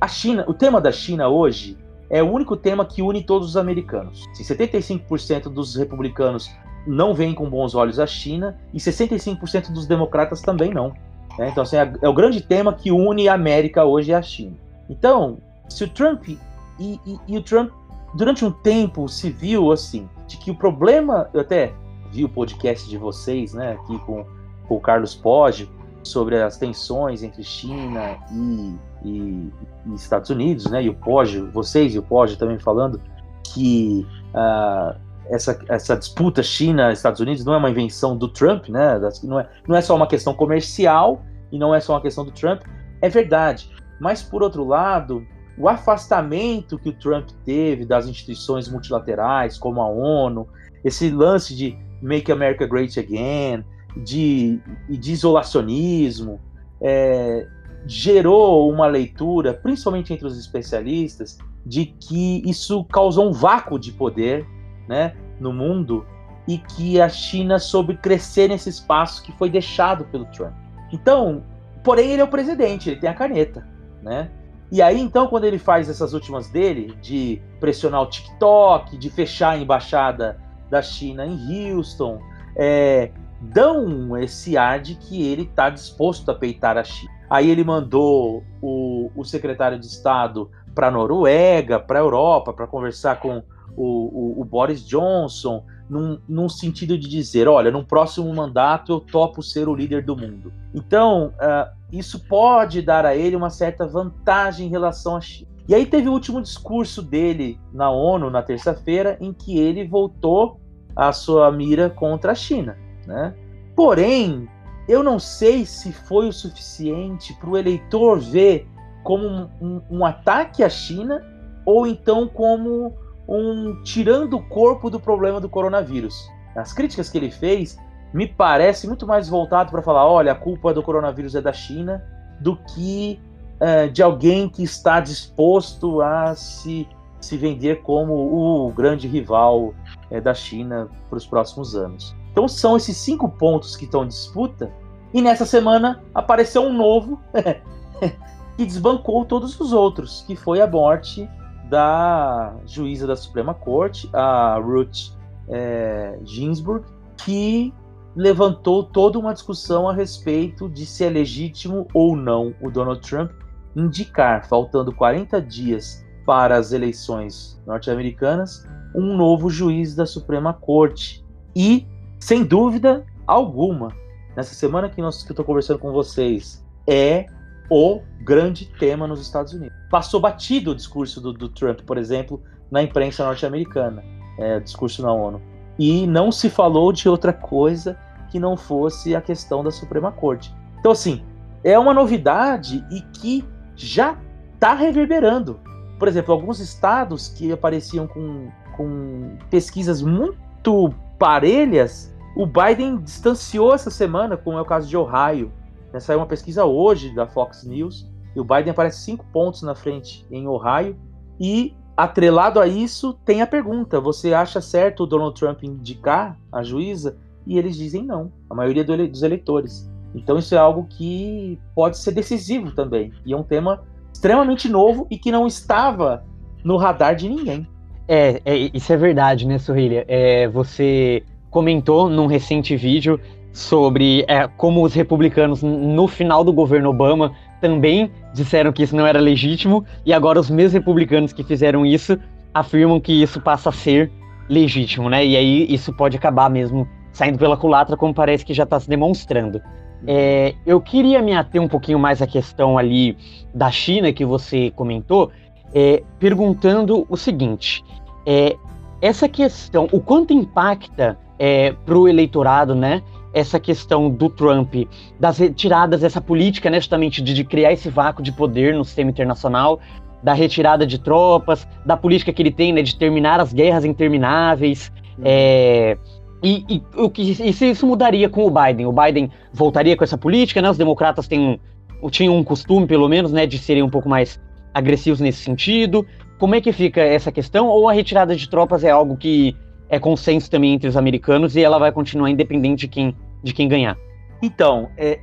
a China, o tema da China hoje é o único tema que une todos os americanos. Se 75% dos republicanos não veem com bons olhos a China e 65% dos democratas também não. Né? Então, assim, é, é, o grande tema que une a América hoje a China. Então, se o Trump e, e, e, o Trump durante um tempo se viu assim de que o problema, eu até vi o podcast de vocês, né, aqui com, com o Carlos Poggio sobre as tensões entre China e e, e Estados Unidos, né? E o Poggio, vocês e o Poggio também falando que uh, essa, essa disputa China-Estados Unidos não é uma invenção do Trump, né? Não é, não é só uma questão comercial e não é só uma questão do Trump. É verdade. Mas, por outro lado, o afastamento que o Trump teve das instituições multilaterais, como a ONU, esse lance de Make America Great Again, de, de isolacionismo, é, gerou uma leitura, principalmente entre os especialistas, de que isso causou um vácuo de poder né, no mundo e que a China soube crescer nesse espaço que foi deixado pelo Trump. Então, porém, ele é o presidente, ele tem a caneta, né? E aí, então, quando ele faz essas últimas dele, de pressionar o TikTok, de fechar a embaixada da China em Houston, é, dão esse ar de que ele está disposto a peitar a China. Aí ele mandou o, o secretário de Estado para a Noruega, para a Europa, para conversar com o, o, o Boris Johnson, num, num, sentido de dizer: olha, num próximo mandato eu topo ser o líder do mundo. Então, uh, isso pode dar a ele uma certa vantagem em relação à China. E aí teve o último discurso dele na ONU na terça-feira, em que ele voltou a sua mira contra a China. Né? Porém, eu não sei se foi o suficiente para o eleitor ver como um, um, um ataque à China ou então como um tirando o corpo do problema do coronavírus. As críticas que ele fez me parece muito mais voltado para falar, olha, a culpa do coronavírus é da China, do que é, de alguém que está disposto a se, se vender como o grande rival é, da China para os próximos anos. Então são esses cinco pontos que estão em disputa, e nessa semana apareceu um novo que desbancou todos os outros, que foi a morte da juíza da Suprema Corte, a Ruth é, Ginsburg, que levantou toda uma discussão a respeito de se é legítimo ou não o Donald Trump indicar, faltando 40 dias para as eleições norte-americanas, um novo juiz da Suprema Corte. E, sem dúvida alguma, nessa semana que, nós, que eu estou conversando com vocês, é o grande tema nos Estados Unidos. Passou batido o discurso do, do Trump, por exemplo, na imprensa norte-americana, é, discurso na ONU. E não se falou de outra coisa que não fosse a questão da Suprema Corte. Então, assim, é uma novidade e que já está reverberando. Por exemplo, alguns estados que apareciam com, com pesquisas muito parelhas, o Biden distanciou essa semana, como é o caso de Ohio. Né, saiu uma pesquisa hoje da Fox News e o Biden aparece cinco pontos na frente em Ohio. E atrelado a isso, tem a pergunta: você acha certo o Donald Trump indicar a juíza? E eles dizem não, a maioria do dos eleitores. Então isso é algo que pode ser decisivo também. E é um tema extremamente novo e que não estava no radar de ninguém. É, é isso é verdade, né, Sorrilha? É, você comentou num recente vídeo sobre é, como os republicanos, no final do governo Obama, também disseram que isso não era legítimo, e agora os mesmos republicanos que fizeram isso afirmam que isso passa a ser legítimo, né? E aí isso pode acabar mesmo saindo pela culatra, como parece que já está se demonstrando. É, eu queria me ater um pouquinho mais à questão ali da China que você comentou, é, perguntando o seguinte: é, essa questão, o quanto impacta é, para o eleitorado, né? essa questão do Trump, das retiradas, essa política, né, justamente de, de criar esse vácuo de poder no sistema internacional, da retirada de tropas, da política que ele tem, né, de terminar as guerras intermináveis. Uhum. É, e, e, o que, e se isso mudaria com o Biden? O Biden voltaria com essa política, né? Os democratas têm, tinham um costume, pelo menos, né, de serem um pouco mais agressivos nesse sentido. Como é que fica essa questão? Ou a retirada de tropas é algo que é consenso também entre os americanos e ela vai continuar independente de quem de quem ganhar. Então, é,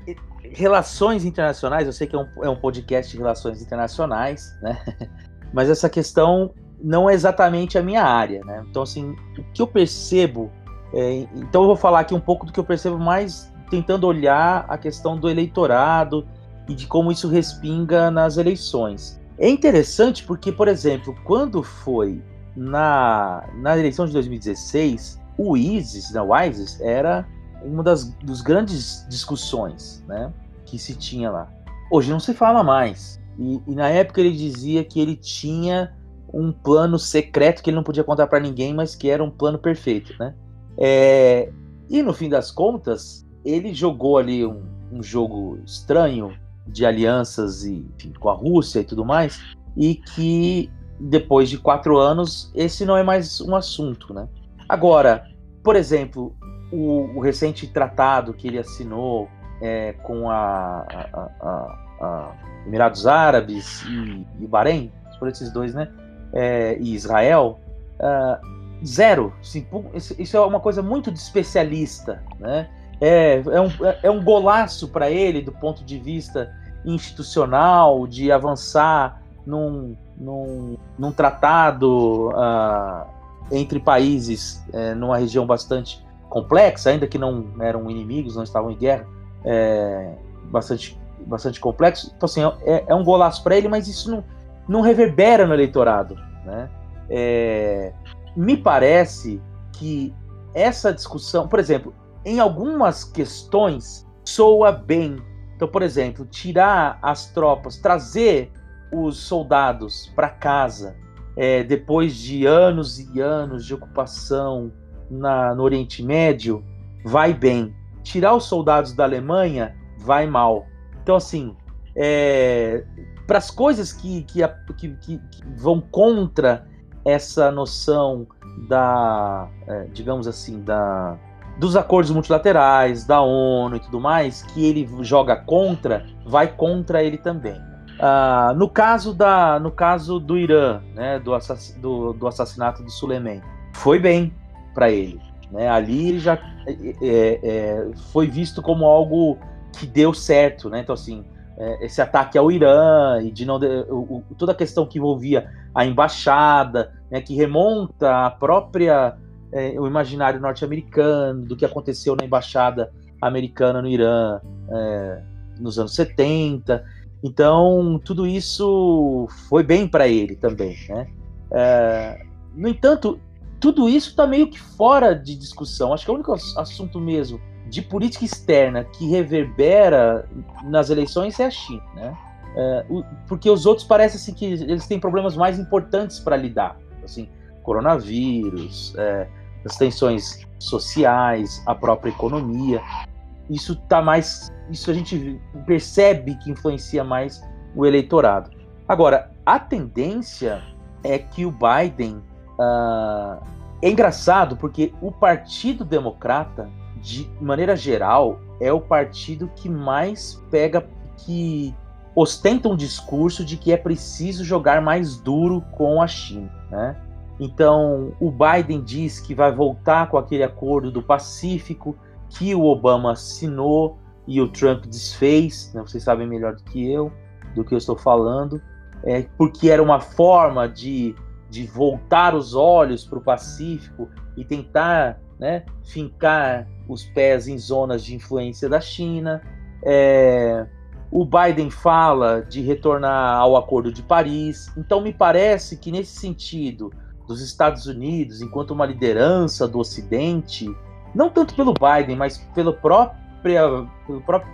relações internacionais, eu sei que é um, é um podcast de relações internacionais, né? Mas essa questão não é exatamente a minha área, né? Então, assim, o que eu percebo. É, então, eu vou falar aqui um pouco do que eu percebo mais tentando olhar a questão do eleitorado e de como isso respinga nas eleições. É interessante porque, por exemplo, quando foi na, na eleição de 2016, o ISIS, né, o ISIS era uma das dos grandes discussões né, que se tinha lá. Hoje não se fala mais. E, e na época ele dizia que ele tinha um plano secreto que ele não podia contar para ninguém, mas que era um plano perfeito, né? É, e no fim das contas, ele jogou ali um, um jogo estranho de alianças e enfim, com a Rússia e tudo mais, e que depois de quatro anos esse não é mais um assunto, né? Agora, por exemplo, o, o, recente tratado que ele assinou é, com a, a, a, a, Emirados Árabes e, e Bahrein, por esses dois, né? É, e Israel, uh, zero. Assim, isso é uma coisa muito de especialista, né? É, é, um, é um golaço para ele do ponto de vista institucional, de avançar num, num, num tratado uh, entre países é, numa região bastante complexa, ainda que não eram inimigos, não estavam em guerra, é, bastante, bastante complexo. Então, assim, é, é um golaço para ele, mas isso não, não reverbera no eleitorado. Né? É, me parece que essa discussão, por exemplo, em algumas questões soa bem. Então, por exemplo, tirar as tropas, trazer os soldados para casa é, depois de anos e anos de ocupação na, no Oriente Médio, vai bem. Tirar os soldados da Alemanha vai mal. Então, assim, é, para as coisas que, que, que, que, vão contra essa noção da, é, digamos assim, da, dos acordos multilaterais, da ONU e tudo mais, que ele joga contra, vai contra ele também. Uh, no caso da, no caso do Irã, né, do, assass do, do assassinato de Suleiman, foi bem para ele. Né? Ali ele já é, é, é, foi visto como algo que deu certo, né? Então assim, é, esse ataque ao Irã e de não o, o, toda a questão que envolvia a embaixada, né, que remonta à própria é, o imaginário norte-americano do que aconteceu na embaixada americana no Irã é, nos anos 70. Então, tudo isso foi bem para ele também. Né? É, no entanto, tudo isso está meio que fora de discussão. Acho que é o único assunto mesmo de política externa que reverbera nas eleições é a China. Né? É, o, porque os outros parece assim, que eles têm problemas mais importantes para lidar. Assim, coronavírus, é, as tensões sociais, a própria economia isso tá mais. Isso a gente percebe que influencia mais o eleitorado. Agora, a tendência é que o Biden. Uh, é engraçado porque o Partido Democrata, de maneira geral, é o partido que mais pega. que ostenta um discurso de que é preciso jogar mais duro com a China. Né? Então, o Biden diz que vai voltar com aquele acordo do Pacífico, que o Obama assinou e o Trump desfez, né? vocês sabem melhor do que eu, do que eu estou falando, é, porque era uma forma de, de voltar os olhos para o Pacífico e tentar né, fincar os pés em zonas de influência da China. É, o Biden fala de retornar ao Acordo de Paris. Então, me parece que, nesse sentido, dos Estados Unidos, enquanto uma liderança do Ocidente, não tanto pelo Biden, mas pelo próprio, pelo próprio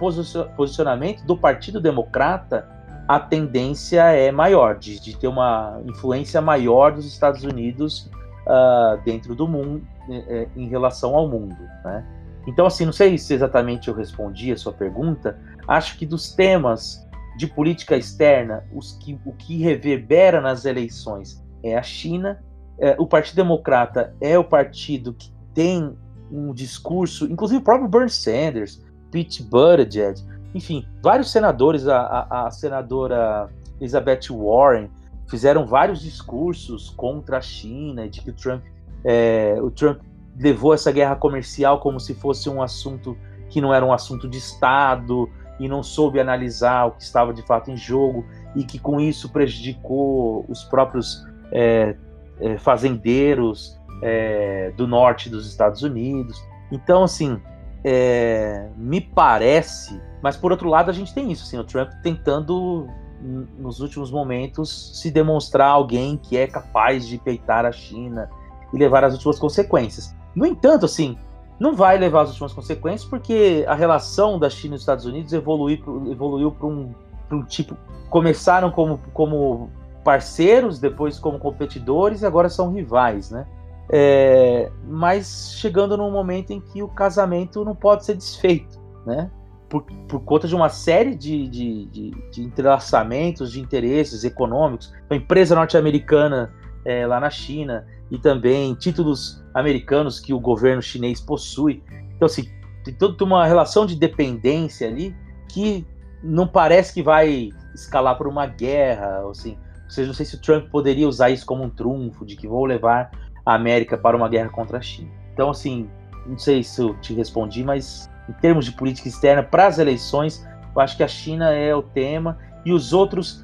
posicionamento do Partido Democrata, a tendência é maior, de, de ter uma influência maior dos Estados Unidos uh, dentro do mundo, eh, em relação ao mundo. Né? Então, assim, não sei se exatamente eu respondi a sua pergunta, acho que dos temas de política externa, os que, o que reverbera nas eleições é a China, é, o Partido Democrata é o partido que tem um discurso, inclusive o próprio Bernie Sanders, Pete Buttigieg, enfim, vários senadores, a, a, a senadora Elizabeth Warren, fizeram vários discursos contra a China, de que o Trump, é, o Trump levou essa guerra comercial como se fosse um assunto que não era um assunto de Estado e não soube analisar o que estava de fato em jogo e que com isso prejudicou os próprios é, é, fazendeiros é, do norte dos Estados Unidos. Então, assim, é, me parece, mas por outro lado a gente tem isso, assim, o Trump tentando nos últimos momentos se demonstrar alguém que é capaz de peitar a China e levar as últimas consequências. No entanto, assim, não vai levar as últimas consequências porque a relação da China e dos Estados Unidos evoluiu, evoluiu para um, um tipo. Começaram como, como parceiros, depois como competidores e agora são rivais, né? É, mas chegando num momento em que o casamento não pode ser desfeito, né? Por, por conta de uma série de, de, de, de entrelaçamentos de interesses econômicos, uma empresa norte-americana é, lá na China e também títulos americanos que o governo chinês possui. Então, assim, tem toda uma relação de dependência ali que não parece que vai escalar por uma guerra, assim. Ou seja, não sei se o Trump poderia usar isso como um trunfo de que vou levar América para uma guerra contra a China. Então, assim, não sei se eu te respondi, mas em termos de política externa para as eleições, eu acho que a China é o tema e os outros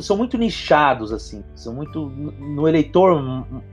são muito nichados, assim, são muito no eleitor,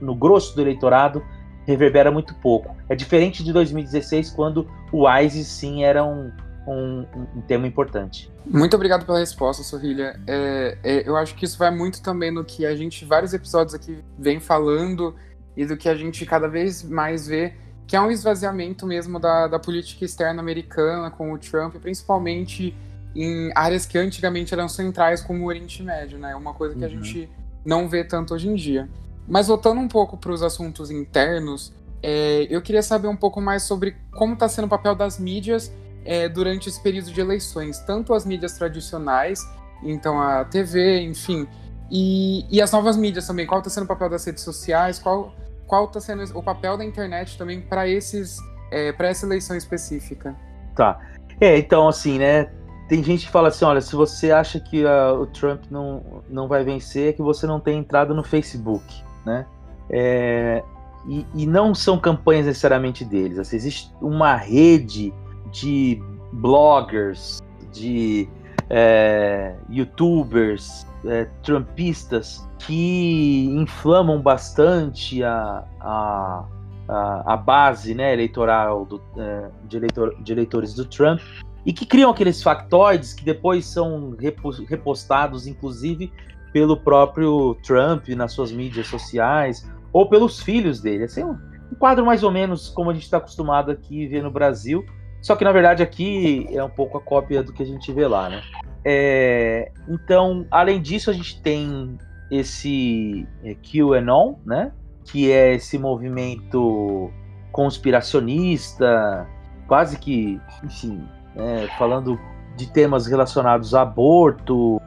no grosso do eleitorado, reverbera muito pouco. É diferente de 2016, quando o ISIS sim era um, um, um tema importante. Muito obrigado pela resposta, Sorrilha. É, é, eu acho que isso vai muito também no que a gente, vários episódios aqui, vem falando e do que a gente cada vez mais vê, que é um esvaziamento mesmo da, da política externa americana com o Trump, principalmente em áreas que antigamente eram centrais, como o Oriente Médio, né? Uma coisa que uhum. a gente não vê tanto hoje em dia. Mas voltando um pouco para os assuntos internos, é, eu queria saber um pouco mais sobre como está sendo o papel das mídias é, durante esse período de eleições, tanto as mídias tradicionais, então a TV, enfim, e, e as novas mídias também. Qual está sendo o papel das redes sociais? Qual qual está sendo o papel da internet também para esses é, para essa eleição específica? Tá. É, então assim, né? Tem gente que fala assim, olha, se você acha que uh, o Trump não, não vai vencer, é que você não tem entrado no Facebook, né? É, e, e, não são campanhas necessariamente deles. Assim, existe uma rede de bloggers, de é, youtubers, é, trumpistas que inflamam bastante a, a, a, base né, eleitoral do, é, de, eleitor, de eleitores do Trump e que criam aqueles factoides que depois são repostados, inclusive, pelo próprio Trump nas suas mídias sociais ou pelos filhos dele. Assim, um, um quadro mais ou menos como a gente está acostumado aqui ver no Brasil, só que na verdade aqui é um pouco a cópia do que a gente vê lá, né? É, então, além disso, a gente tem esse é, QAnon, né? Que é esse movimento conspiracionista, quase que, enfim, né, falando de temas relacionados a aborto,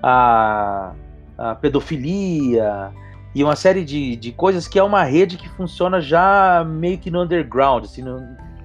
a, a pedofilia e uma série de, de coisas que é uma rede que funciona já meio que no underground, assim, no,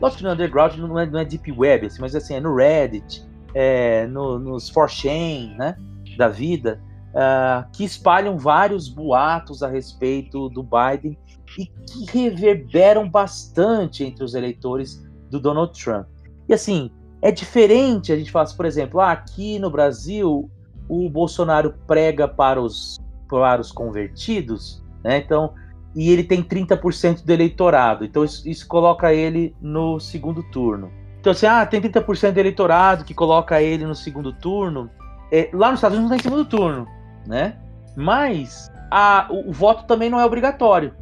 lógico que no underground não é, não é deep web, assim, mas assim, é no Reddit, é, no, nos 4chan, né, da vida, uh, que espalham vários boatos a respeito do Biden e que reverberam bastante entre os eleitores do Donald Trump. E assim, é diferente a gente fala, por exemplo, ah, aqui no Brasil o Bolsonaro prega para os, para os convertidos, né? Então, e ele tem 30% do eleitorado. Então isso, isso, coloca ele no segundo turno. Então, assim, ah, tem 30% do eleitorado que coloca ele no segundo turno. É, lá nos Estados Unidos não tem segundo turno, né? Mas a, o, o, voto também não é obrigatório.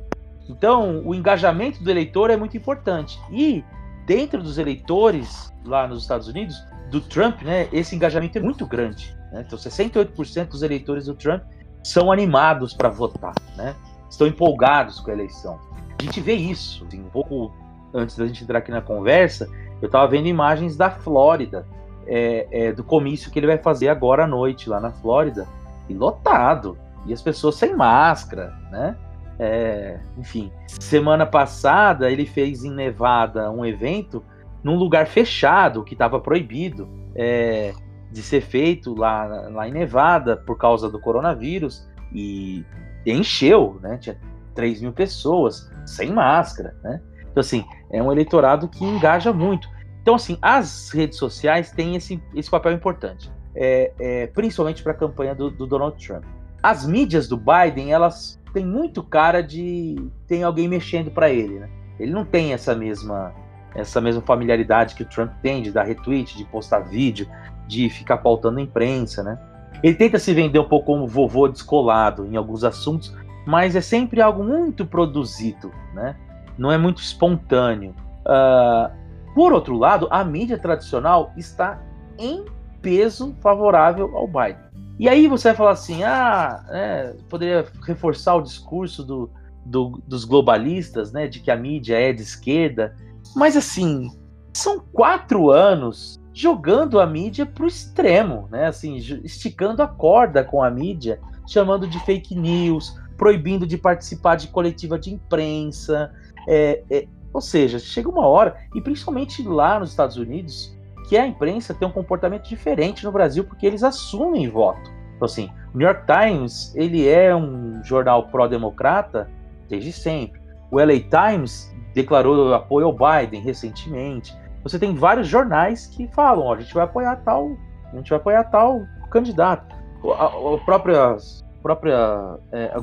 Então, o engajamento do eleitor é muito importante. E dentro dos eleitores lá nos Estados Unidos, do Trump, né, esse engajamento é muito grande. Né? Então, 68% dos eleitores do Trump são animados para votar, né? Estão empolgados com a eleição. A gente vê isso. Assim, um pouco antes da gente entrar aqui na conversa, eu estava vendo imagens da Flórida, é, é, do comício que ele vai fazer agora à noite lá na Flórida, e lotado, e as pessoas sem máscara, né? É, enfim, semana passada ele fez em Nevada um evento num lugar fechado que estava proibido é, de ser feito lá, lá em Nevada por causa do coronavírus e encheu, né? Tinha 3 mil pessoas sem máscara, né? Então, assim, é um eleitorado que engaja muito. Então, assim, as redes sociais têm esse, esse papel importante, é, é, principalmente para a campanha do, do, Donald Trump. As mídias do Biden, elas têm muito cara de tem alguém mexendo para ele, né? Ele não tem essa mesma essa mesma familiaridade que o Trump tem de dar retweet, de postar vídeo, de ficar pautando a imprensa, né? Ele tenta se vender um pouco como vovô descolado em alguns assuntos, mas é sempre algo muito produzido, né? Não é muito espontâneo. Uh, por outro lado, a mídia tradicional está em peso favorável ao Biden. E aí você vai falar assim, ah, é, poderia reforçar o discurso do, do, dos globalistas, né, de que a mídia é de esquerda. Mas assim, são quatro anos jogando a mídia para o extremo, né, assim, esticando a corda com a mídia, chamando de fake news, proibindo de participar de coletiva de imprensa, é, é, Ou seja, chega uma hora, e principalmente lá nos Estados Unidos, que a imprensa tem um comportamento diferente no Brasil, porque eles assumem voto. Então, assim, o New York Times, ele é um jornal pró-democrata desde sempre. O LA Times declarou apoio ao Biden recentemente. Você tem vários jornais que falam, ó, a gente vai apoiar tal, a gente vai apoiar tal candidato. A, própria, própria é,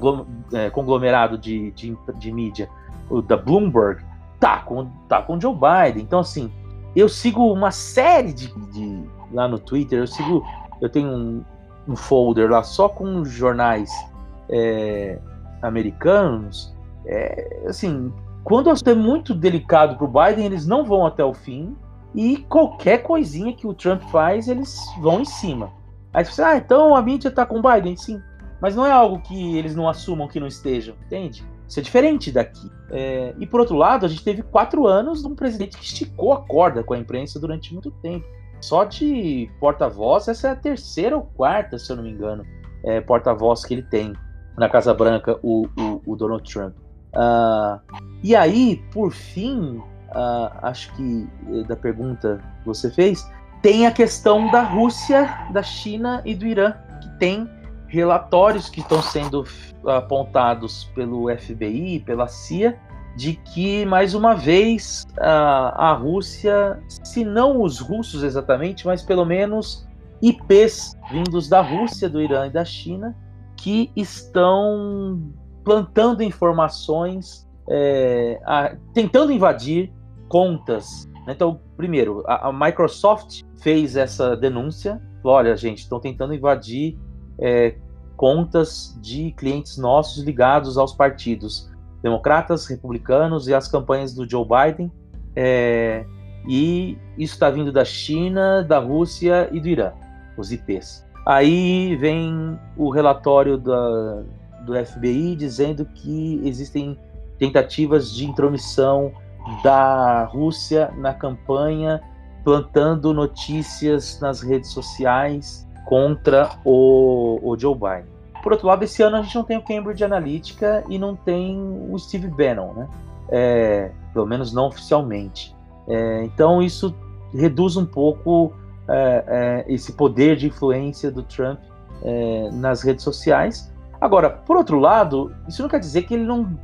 é, conglomerado de, de, de mídia, o da Bloomberg, tá com, tá com Joe Biden. Então, assim, eu sigo uma série de, de lá no Twitter, eu sigo, eu tenho um, um folder lá só com jornais é, americanos. É, assim, quando é muito delicado para o Biden, eles não vão até o fim. E qualquer coisinha que o Trump faz, eles vão em cima. Aí você ah, então a mídia está com o Biden? Sim. Mas não é algo que eles não assumam que não estejam, entende? Isso é diferente daqui. É, e por outro lado, a gente teve quatro anos de um presidente que esticou a corda com a imprensa durante muito tempo. Só de porta-voz, essa é a terceira ou quarta, se eu não me engano, é, porta-voz que ele tem na Casa Branca, o, o, o Donald Trump. Uh, e aí, por fim, uh, acho que eh, da pergunta que você fez, tem a questão da Rússia, da China e do Irã, que tem relatórios que estão sendo apontados pelo FBI, pela CIA, de que, mais uma vez, a, a Rússia, se não os russos exatamente, mas pelo menos IPs vindos da Rússia, do Irã e da China, que estão plantando informações, é, a, tentando invadir contas. Então, primeiro, a, a Microsoft fez essa denúncia. Olha, gente, estão tentando invadir é, contas de clientes nossos ligados aos partidos democratas, republicanos e às campanhas do Joe Biden. É, e isso está vindo da China, da Rússia e do Irã, os IPs. Aí vem o relatório da, do FBI dizendo que existem tentativas de intromissão da Rússia na campanha, plantando notícias nas redes sociais contra o, o Joe Biden. Por outro lado, esse ano a gente não tem o Cambridge Analytica e não tem o Steve Bannon, né? É, pelo menos não oficialmente. É, então isso reduz um pouco é, é esse poder de influência do Trump é, nas redes sociais. Agora, por outro lado, isso não quer dizer que ele não,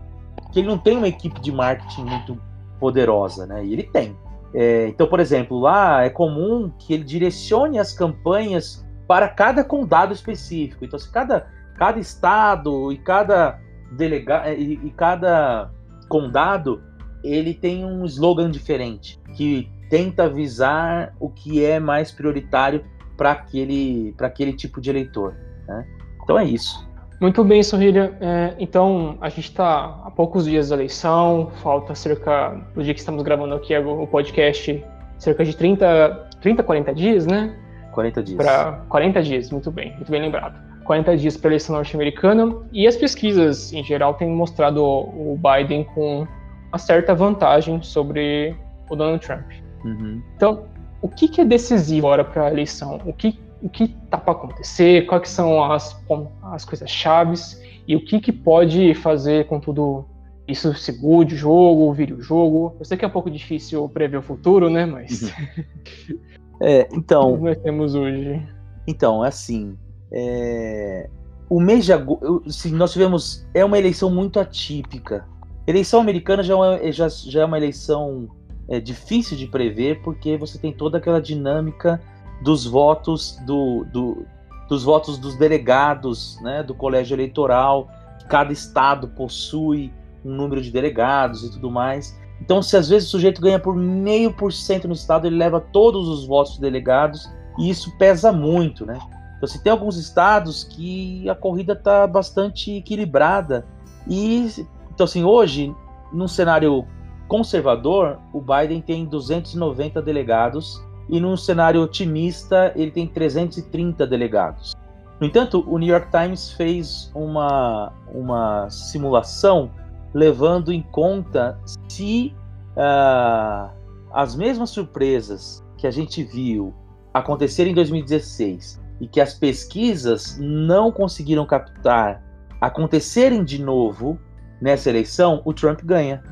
que ele não tem uma equipe de marketing muito poderosa, né? E ele tem. É, então, por exemplo, lá é comum que ele direcione as campanhas para cada condado específico. Então, se cada, cada estado e cada delegado e, e cada condado ele tem um slogan diferente que tenta avisar o que é mais prioritário para aquele, aquele tipo de eleitor. Né? Então é isso. Muito bem, Sorrilha. É, então, a gente está a poucos dias da eleição, falta cerca, do dia que estamos gravando aqui o podcast, cerca de 30, 30 40 dias, né? 40 dias. Para 40 dias, muito bem, muito bem lembrado. 40 dias para a eleição norte-americana e as pesquisas em geral têm mostrado o Biden com uma certa vantagem sobre o Donald Trump. Uhum. Então, o que, que é decisivo agora para a eleição? O que o que tá para acontecer? Quais são as, as coisas chaves e o que, que pode fazer com tudo isso se mude o jogo, vire o jogo? Eu sei que é um pouco difícil prever o futuro, né? Mas uhum. É, então. O que nós temos hoje. Então, é assim. É, o mês de agosto. Assim, nós tivemos. É uma eleição muito atípica. Eleição americana já é uma, já, já é uma eleição é, difícil de prever, porque você tem toda aquela dinâmica dos votos do, do, dos votos dos delegados né, do colégio eleitoral. Cada estado possui um número de delegados e tudo mais. Então, se às vezes o sujeito ganha por meio por cento no estado, ele leva todos os votos de delegados e isso pesa muito, né? Então, se tem alguns estados que a corrida está bastante equilibrada e, então assim, hoje, num cenário conservador, o Biden tem 290 delegados e num cenário otimista ele tem 330 delegados. No entanto, o New York Times fez uma, uma simulação levando em conta se uh, as mesmas surpresas que a gente viu acontecer em 2016 e que as pesquisas não conseguiram captar acontecerem de novo nessa eleição, o Trump ganha.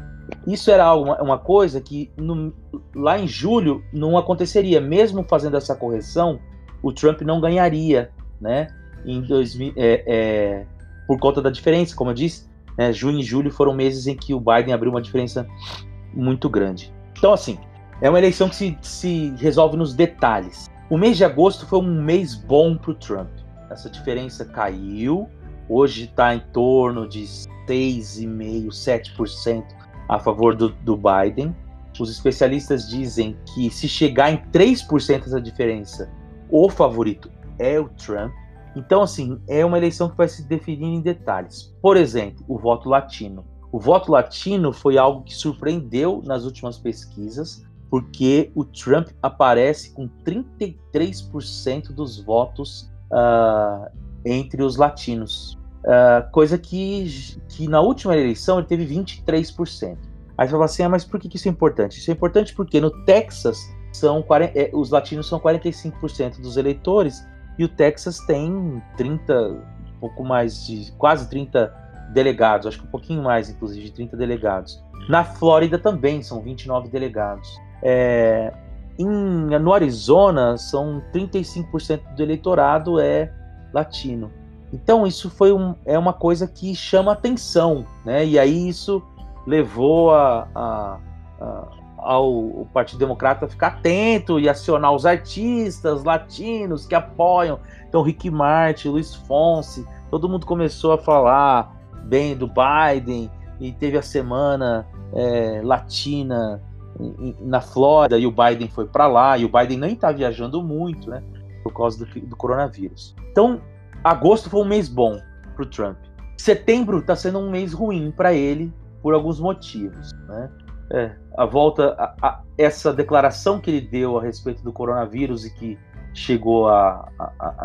Isso era uma, uma coisa que no, lá em julho não aconteceria. Mesmo fazendo essa correção, o Trump não ganharia, né? Em 2000, é, é, por conta da diferença, como eu disse, né, junho e julho foram meses em que o Biden abriu uma diferença muito grande. Então, assim, é uma eleição que se, se resolve nos detalhes. O mês de agosto foi um mês bom para o Trump. Essa diferença caiu, hoje está em torno de 6,5%, 7% a favor do, do Biden. Os especialistas dizem que se chegar em 3% essa diferença, o favorito é o Trump. Então, assim, é uma eleição que vai se definir em detalhes. Por exemplo, o voto latino. O voto latino foi algo que surpreendeu nas últimas pesquisas, porque o Trump aparece com 33% dos votos uh, entre os latinos. Uh, coisa que, que na última eleição ele teve 23%. Aí você fala assim, ah, mas por que isso é importante? Isso é importante porque no Texas são 40, é, os latinos são 45% dos eleitores e o Texas tem 30, um pouco mais de quase 30 delegados, acho que um pouquinho mais, inclusive, de 30 delegados. Na Flórida também são 29 delegados. É, em, no Arizona são 35% do eleitorado é latino. Então isso foi um, é uma coisa que chama atenção, né? E aí isso levou a, a, a, ao Partido Democrata a ficar atento e acionar os artistas latinos que apoiam. Então Rick Martin, Luiz Fonse, todo mundo começou a falar bem do Biden e teve a semana é, latina na Flórida e o Biden foi para lá e o Biden nem está viajando muito, né? Por causa do, do coronavírus. Então agosto foi um mês bom para o Trump. Setembro está sendo um mês ruim para ele por alguns motivos. Né? É, a volta, a, a, essa declaração que ele deu a respeito do coronavírus e que chegou à,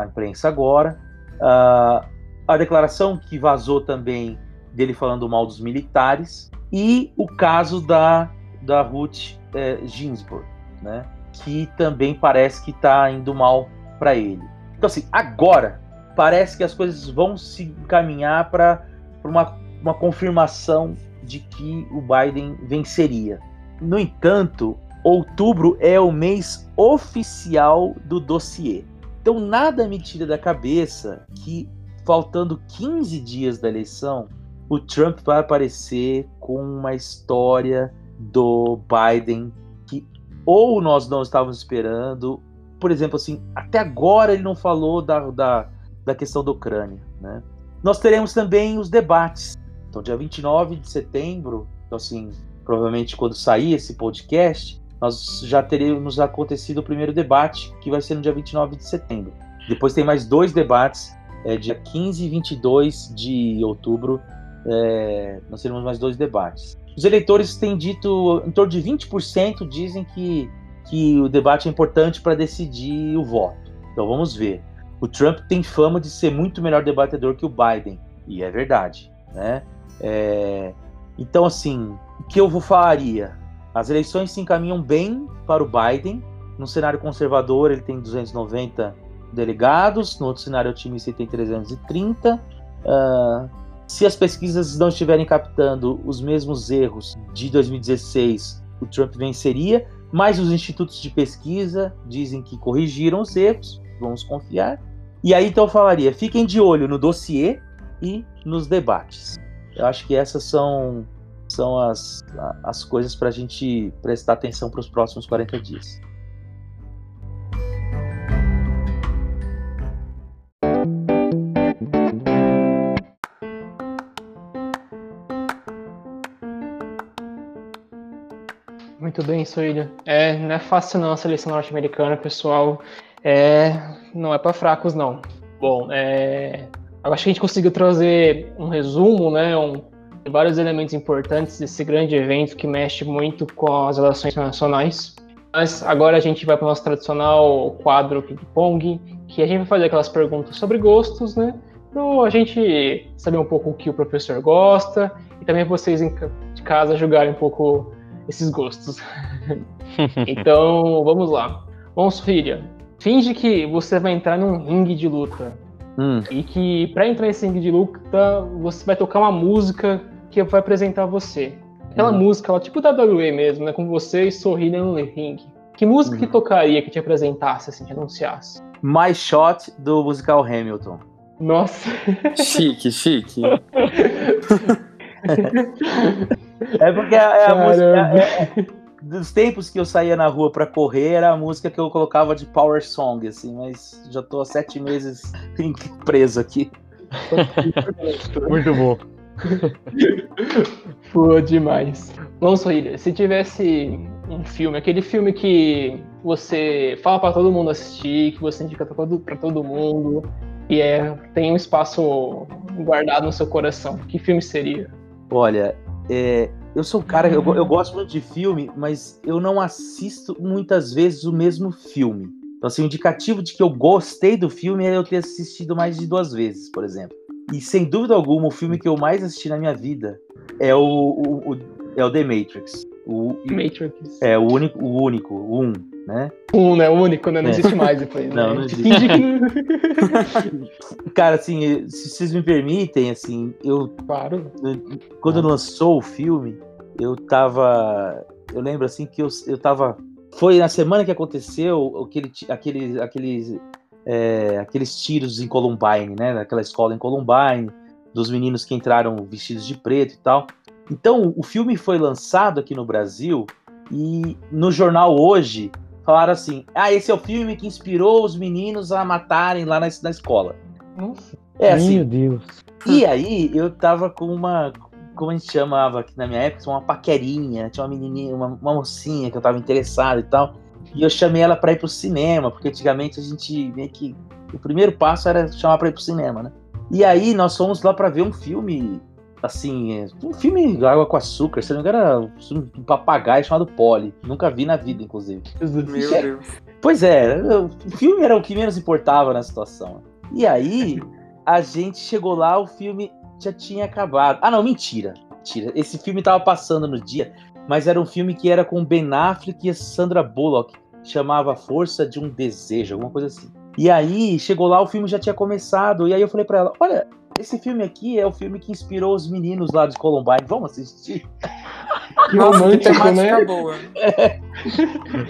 imprensa agora, a, a declaração que vazou também dele falando mal dos militares e o caso da, da Ruth é, Ginsburg, né? que também parece que está indo mal para ele. Então, assim, agora parece que as coisas vão se encaminhar para uma, uma confirmação de que o Biden venceria. No entanto, outubro é o mês oficial do dossiê. Então, nada me tira da cabeça que, faltando 15 dias da eleição, o Trump vai aparecer com uma história do Biden que ou nós não estávamos esperando. Por exemplo, assim, até agora ele não falou da, da da questão da Ucrânia. Né? Nós teremos também os debates. Então, dia 29 de setembro, então, assim, provavelmente quando sair esse podcast, nós já teremos acontecido o primeiro debate, que vai ser no dia 29 de setembro. Depois tem mais dois debates, é, dia 15 e 22 de outubro, é, nós teremos mais dois debates. Os eleitores têm dito, em torno de 20% dizem que, que o debate é importante para decidir o voto. Então vamos ver. O Trump tem fama de ser muito melhor debatedor que o Biden, e é verdade, né? É... Então, assim, o que eu faria? As eleições se encaminham bem para o Biden. No cenário conservador, ele tem 290 delegados, no outro cenário otimista, ele tem 330. Uh, ah, se as pesquisas não estiverem captando os mesmos erros de 2016, o Trump venceria, mas os institutos de pesquisa dizem que corrigiram os erros, vamos confiar. E aí então eu falaria, fiquem de olho no dossiê e nos debates. Eu acho que essas são, são as, as coisas para a gente prestar atenção para os próximos 40 dias. Muito bem, Soília. É, não é fácil não a seleção norte-americana, pessoal. É, não é para fracos, não. Bom, é, eu acho que a gente conseguiu trazer um resumo, né, um, vários elementos importantes desse grande evento que mexe muito com as relações internacionais. Mas agora a gente vai para o nosso tradicional quadro ping-pong, que a gente vai fazer aquelas perguntas sobre gostos, né? Para a gente saber um pouco o que o professor gosta e também vocês de casa julgarem um pouco esses gostos. então, vamos lá. Bom, Sofia, Finge que você vai entrar num ringue de luta. Hum. E que para entrar nesse ringue de luta, você vai tocar uma música que vai apresentar você. aquela música lá, tipo WWE mesmo, né? Com você e sorrindo no ringue. Que música que Uhum. tocaria que te apresentasse, assim, que anunciasse? My Shot do musical Hamilton. Nossa. Chique, chique. É porque é, é a Caramba. música. é- é- dos tempos que eu saía na rua pra correr, era a música que eu colocava de power song, assim, mas já tô há sete meses preso aqui. Muito bom. Pô, demais. Vamos, Sorrilha, se tivesse um filme, aquele filme que você fala pra todo mundo assistir, que você indica pra todo, pra todo mundo, e é, tem um espaço guardado no seu coração, que filme seria? Olha, é, eu sou um cara, eu, eu gosto muito de filme, mas eu não assisto muitas vezes o mesmo filme. Então, assim, o indicativo de que eu gostei do filme é eu ter assistido mais de duas vezes, por exemplo. E sem dúvida alguma, o filme que eu mais assisti na minha vida é o, o- o- é o The Matrix. O, Matrix. é o único, o único, o um, né? Um, né? O único, né? Não É. existe mais depois. né? Não, não existe. Cara, assim, se vocês me permitem, assim, eu Claro. quando lançou o filme, eu tava. Eu lembro assim que eu, eu tava. Foi na semana que aconteceu aquele, aquele, aqueles, é, aqueles tiros em Columbine, né? Naquela escola em Columbine, dos meninos que entraram vestidos de preto e tal. Então, o filme foi lançado aqui no Brasil e no jornal hoje falaram assim: ah, esse é o filme que inspirou os meninos a matarem lá na, na escola. Nossa. É assim, Meu Deus. e aí eu tava com uma. Como a gente chamava aqui na minha época, uma paquerinha, tinha uma menininha, uma, uma mocinha que eu tava interessado e tal. E eu chamei ela pra ir pro cinema, porque antigamente a gente meio que. O primeiro passo era chamar pra ir pro cinema, né? E aí nós fomos lá pra ver um filme, assim, é, um filme Água com Açúcar, se não me engano, era um papagaio chamado Polly. Nunca vi na vida, inclusive. Meu Deus. Pois é, o filme era o que menos importava na situação. E aí, a gente chegou lá, o filme já tinha acabado. Ah, não, mentira. Mentira. Esse filme tava passando no dia, mas era um filme que era com Ben Affleck e a Sandra Bullock. Chamava Força de um Desejo, alguma coisa assim. E aí, chegou lá, o filme já tinha começado. E aí eu falei pra ela: Olha, esse filme aqui é o filme que inspirou os meninos lá de Columbine. Vamos assistir? Que romântico, né? boa.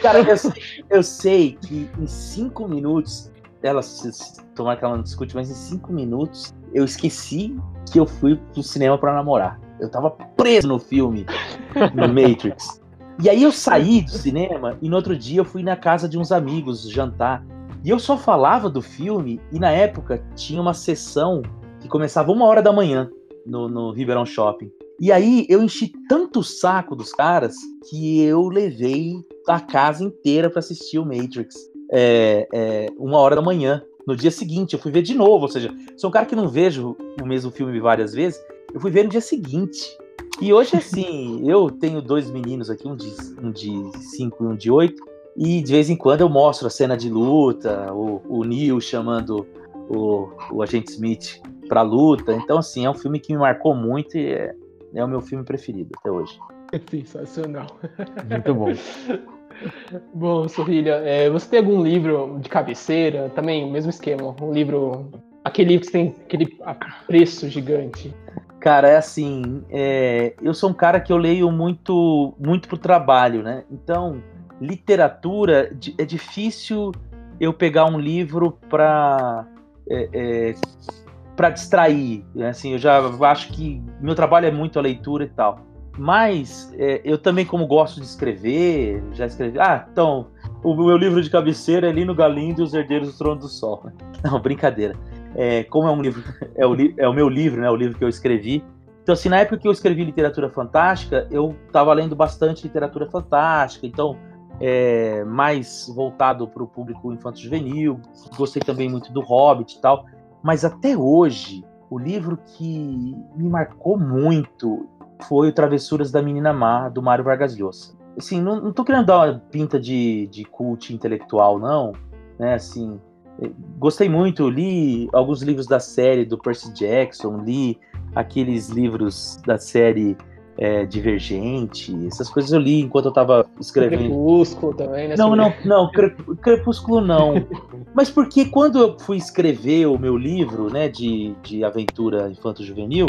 Cara, eu, sei- eu sei que em cinco minutos, ela se- se- tomara que ela não discute, mas em cinco minutos eu esqueci que eu fui pro cinema pra namorar. Eu tava preso no filme, no Matrix. E aí eu saí do cinema e no outro dia eu fui na casa de uns amigos jantar. E eu só falava do filme e na época tinha uma sessão que começava uma hora da manhã no, no Ribeirão Shopping. E aí eu enchi tanto o saco dos caras que eu levei a casa inteira pra assistir o Matrix. É, é, uma hora da manhã. No dia seguinte, eu fui ver de novo. Ou seja, sou um cara que não vejo o mesmo filme várias vezes. Eu fui ver no dia seguinte. E hoje, assim, eu tenho dois meninos aqui, um de, um de cinco e um de oito. E de vez em quando eu mostro a cena de luta, o, o Neil chamando o, o Agente Smith pra luta. Então, assim, é um filme que me marcou muito e é, é o meu filme preferido até hoje. Sensacional. Muito bom. Bom, Sorrilha, é, você tem algum livro de cabeceira? Também, mesmo esquema. Um livro. Aquele livro que tem aquele preço gigante. Cara, é assim, é, eu sou um cara que eu leio muito, muito pro trabalho, né? Então, literatura é difícil eu pegar um livro para é, é, para distrair. né? Assim, eu já acho que meu trabalho é muito a leitura e tal. Mas é, eu também, como gosto de escrever, já escrevi. Ah, então, o meu livro de cabeceira é Lino Galindo e os Herdeiros do Trono do Sol. Não, brincadeira. É, como é um livro, é o, li- é o meu livro, né? O livro que eu escrevi. Então, assim, na época que eu escrevi literatura fantástica, eu estava lendo bastante literatura fantástica, então, é, mais voltado para o público infanto-juvenil. Gostei também muito do Hobbit e tal. Mas até hoje, o livro que me marcou muito foi o Travessuras da Menina Má, do Mário Vargas Llosa. Assim, não, não tô querendo dar uma pinta de, de cult intelectual, não, né, assim... eh, Gostei muito, li alguns livros da série do Percy Jackson, li aqueles livros da série é, Divergente, essas coisas eu li enquanto eu tava escrevendo. Crepúsculo também, né? Não, não, não, Crep- Crepúsculo não. Mas porque quando eu fui escrever o meu livro, né, de, de aventura infanto-juvenil,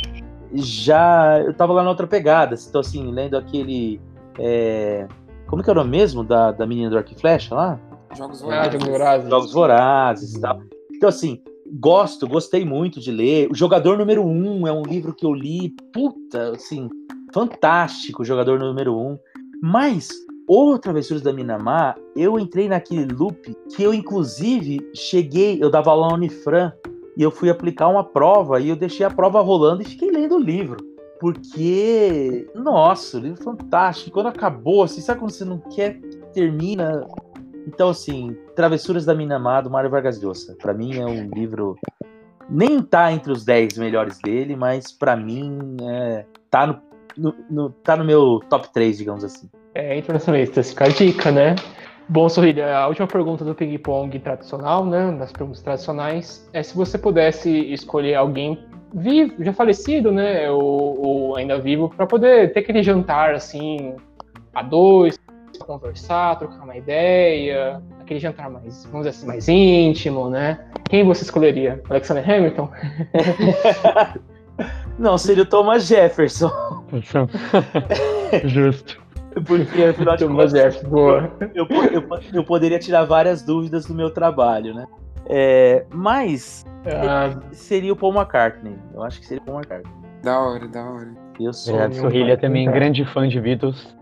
já eu tava lá na outra pegada. Então, assim, lendo aquele. É, como que é o nome mesmo da, da menina do Arco e Flecha lá? Jogos Ah, Vorazes. Jogos Vorazes. Jogos Vorazes e tal. Então, assim, gosto, gostei muito de ler. O Jogador Número Um é um livro que eu li, puta, assim, fantástico, o Jogador Número Um. Mas, o Travessuras da Minamar, eu entrei naquele loop que eu, inclusive, cheguei, eu dava aula na Unifran, e eu fui aplicar uma prova, e eu deixei a prova rolando e fiquei lendo o livro. Porque, nossa, o livro é fantástico. Quando acabou, assim, sabe quando você não quer que termina? Então, assim, Travessuras da Minamar, do Mário Vargas Llosa. Pra mim é um livro. Nem tá entre os 10 melhores dele, mas pra mim é, tá, no, no- no- tá no meu top 3, digamos assim. É, internacionalista, fica a dica, né? Bom, Sorrilha, a última pergunta do ping-pong tradicional, né? Das perguntas tradicionais, é se você pudesse escolher alguém vivo, já falecido, né? Ou, ou ainda vivo, para poder ter aquele jantar assim, a dois, conversar, trocar uma ideia, aquele jantar mais, vamos dizer assim, mais íntimo, né? Quem você escolheria? Alexander Hamilton? Não, seria o Thomas Jefferson. Justo. Porque, afinal de Thomas contas, Jefferson, boa. eu, eu, eu poderia tirar várias dúvidas do meu trabalho, né? É, mas Ah, seria o Paul McCartney. Eu acho que seria o Paul McCartney. Da hora, da hora. Eu sou Obrigado, Sorrilha também, cara. grande fã de Beatles.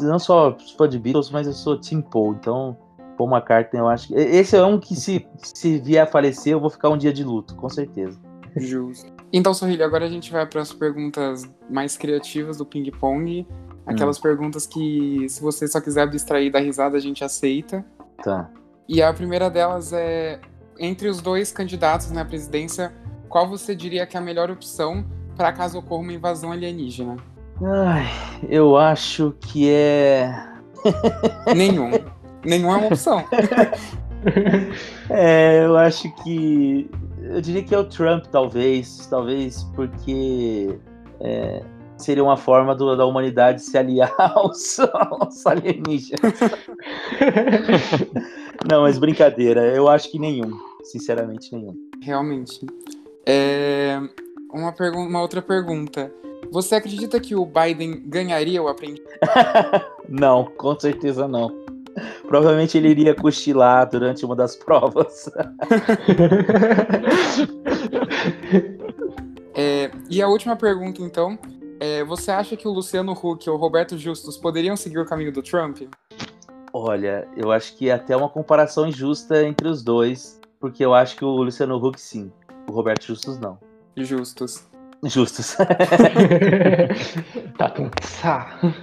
não só fã de Beatles, mas eu sou Tim Paul. Então, Paul McCartney, eu acho que. Esse é um que, se, se vier a falecer, eu vou ficar um dia de luto, com certeza. Justo. Então, Sorrilha, agora a gente vai para as perguntas mais criativas do ping-pong. Aquelas perguntas que, se você só quiser abstrair da risada, a gente aceita. Tá. E a primeira delas é: entre os dois candidatos na presidência, qual você diria que é a melhor opção para caso ocorra uma invasão alienígena? Ai, eu acho que é. Nenhum. Nenhum é uma opção. É, eu acho que. Eu diria que é o Trump, talvez. Talvez porque. é, seria uma forma do- da humanidade se aliar aos, aos alienígenas. Não, mas brincadeira. Eu acho que nenhum. Sinceramente, nenhum. Realmente. É, Uma, pergun- uma outra pergunta. Você acredita que o Biden ganharia o aprendiz? Não, com certeza não. Provavelmente ele iria cochilar durante uma das provas. É, e a última pergunta, então. É, você acha que o Luciano Huck ou o Roberto Justus poderiam seguir o caminho do Trump? Olha, eu acho que é até uma comparação injusta entre os dois, porque eu acho que o Luciano Huck sim, o Roberto Justus não. Justus. Justus. tá cansado.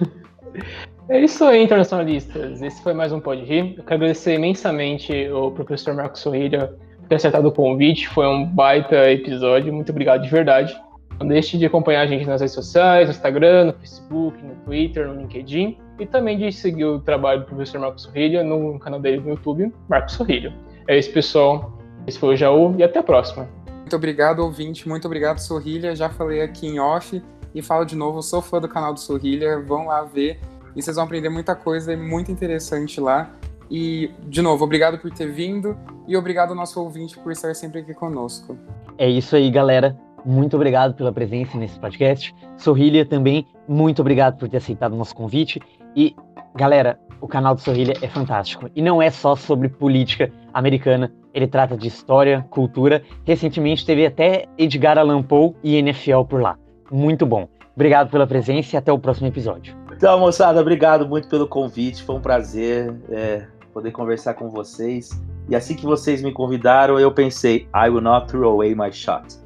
É isso aí, internacionalistas. Esse foi mais um Pode Rir. Eu quero agradecer imensamente o professor Marcos Sorrilha por ter acertado o convite. Foi um baita episódio. Muito obrigado de verdade. Não deixe de acompanhar a gente nas redes sociais, no Instagram, no Facebook, no Twitter, no LinkedIn. E também de seguir o trabalho do professor Marcos Sorrilha no canal dele no YouTube, Marcos Sorrilha. É isso, pessoal. Esse foi o Jaú e até a próxima. Muito obrigado, ouvinte. Muito obrigado, Sorrilha. Já falei aqui em off e falo de novo. Eu sou fã do canal do Sorrilha. Vão lá ver e vocês vão aprender muita coisa é muito interessante lá. E, de novo, obrigado por ter vindo e obrigado ao nosso ouvinte por estar sempre aqui conosco. É isso aí, galera. Muito obrigado pela presença nesse podcast. Sorrilha também, muito obrigado por ter aceitado o nosso convite. E, galera, o canal do Sorrilha é fantástico. E não é só sobre política americana, ele trata de história, cultura. Recentemente teve até Edgar Allan Poe e NFL por lá. Muito bom. Obrigado pela presença e até o próximo episódio. Então, moçada, obrigado muito pelo convite. Foi um prazer é, poder conversar com vocês. E assim que vocês me convidaram, eu pensei, I will not throw away my shot.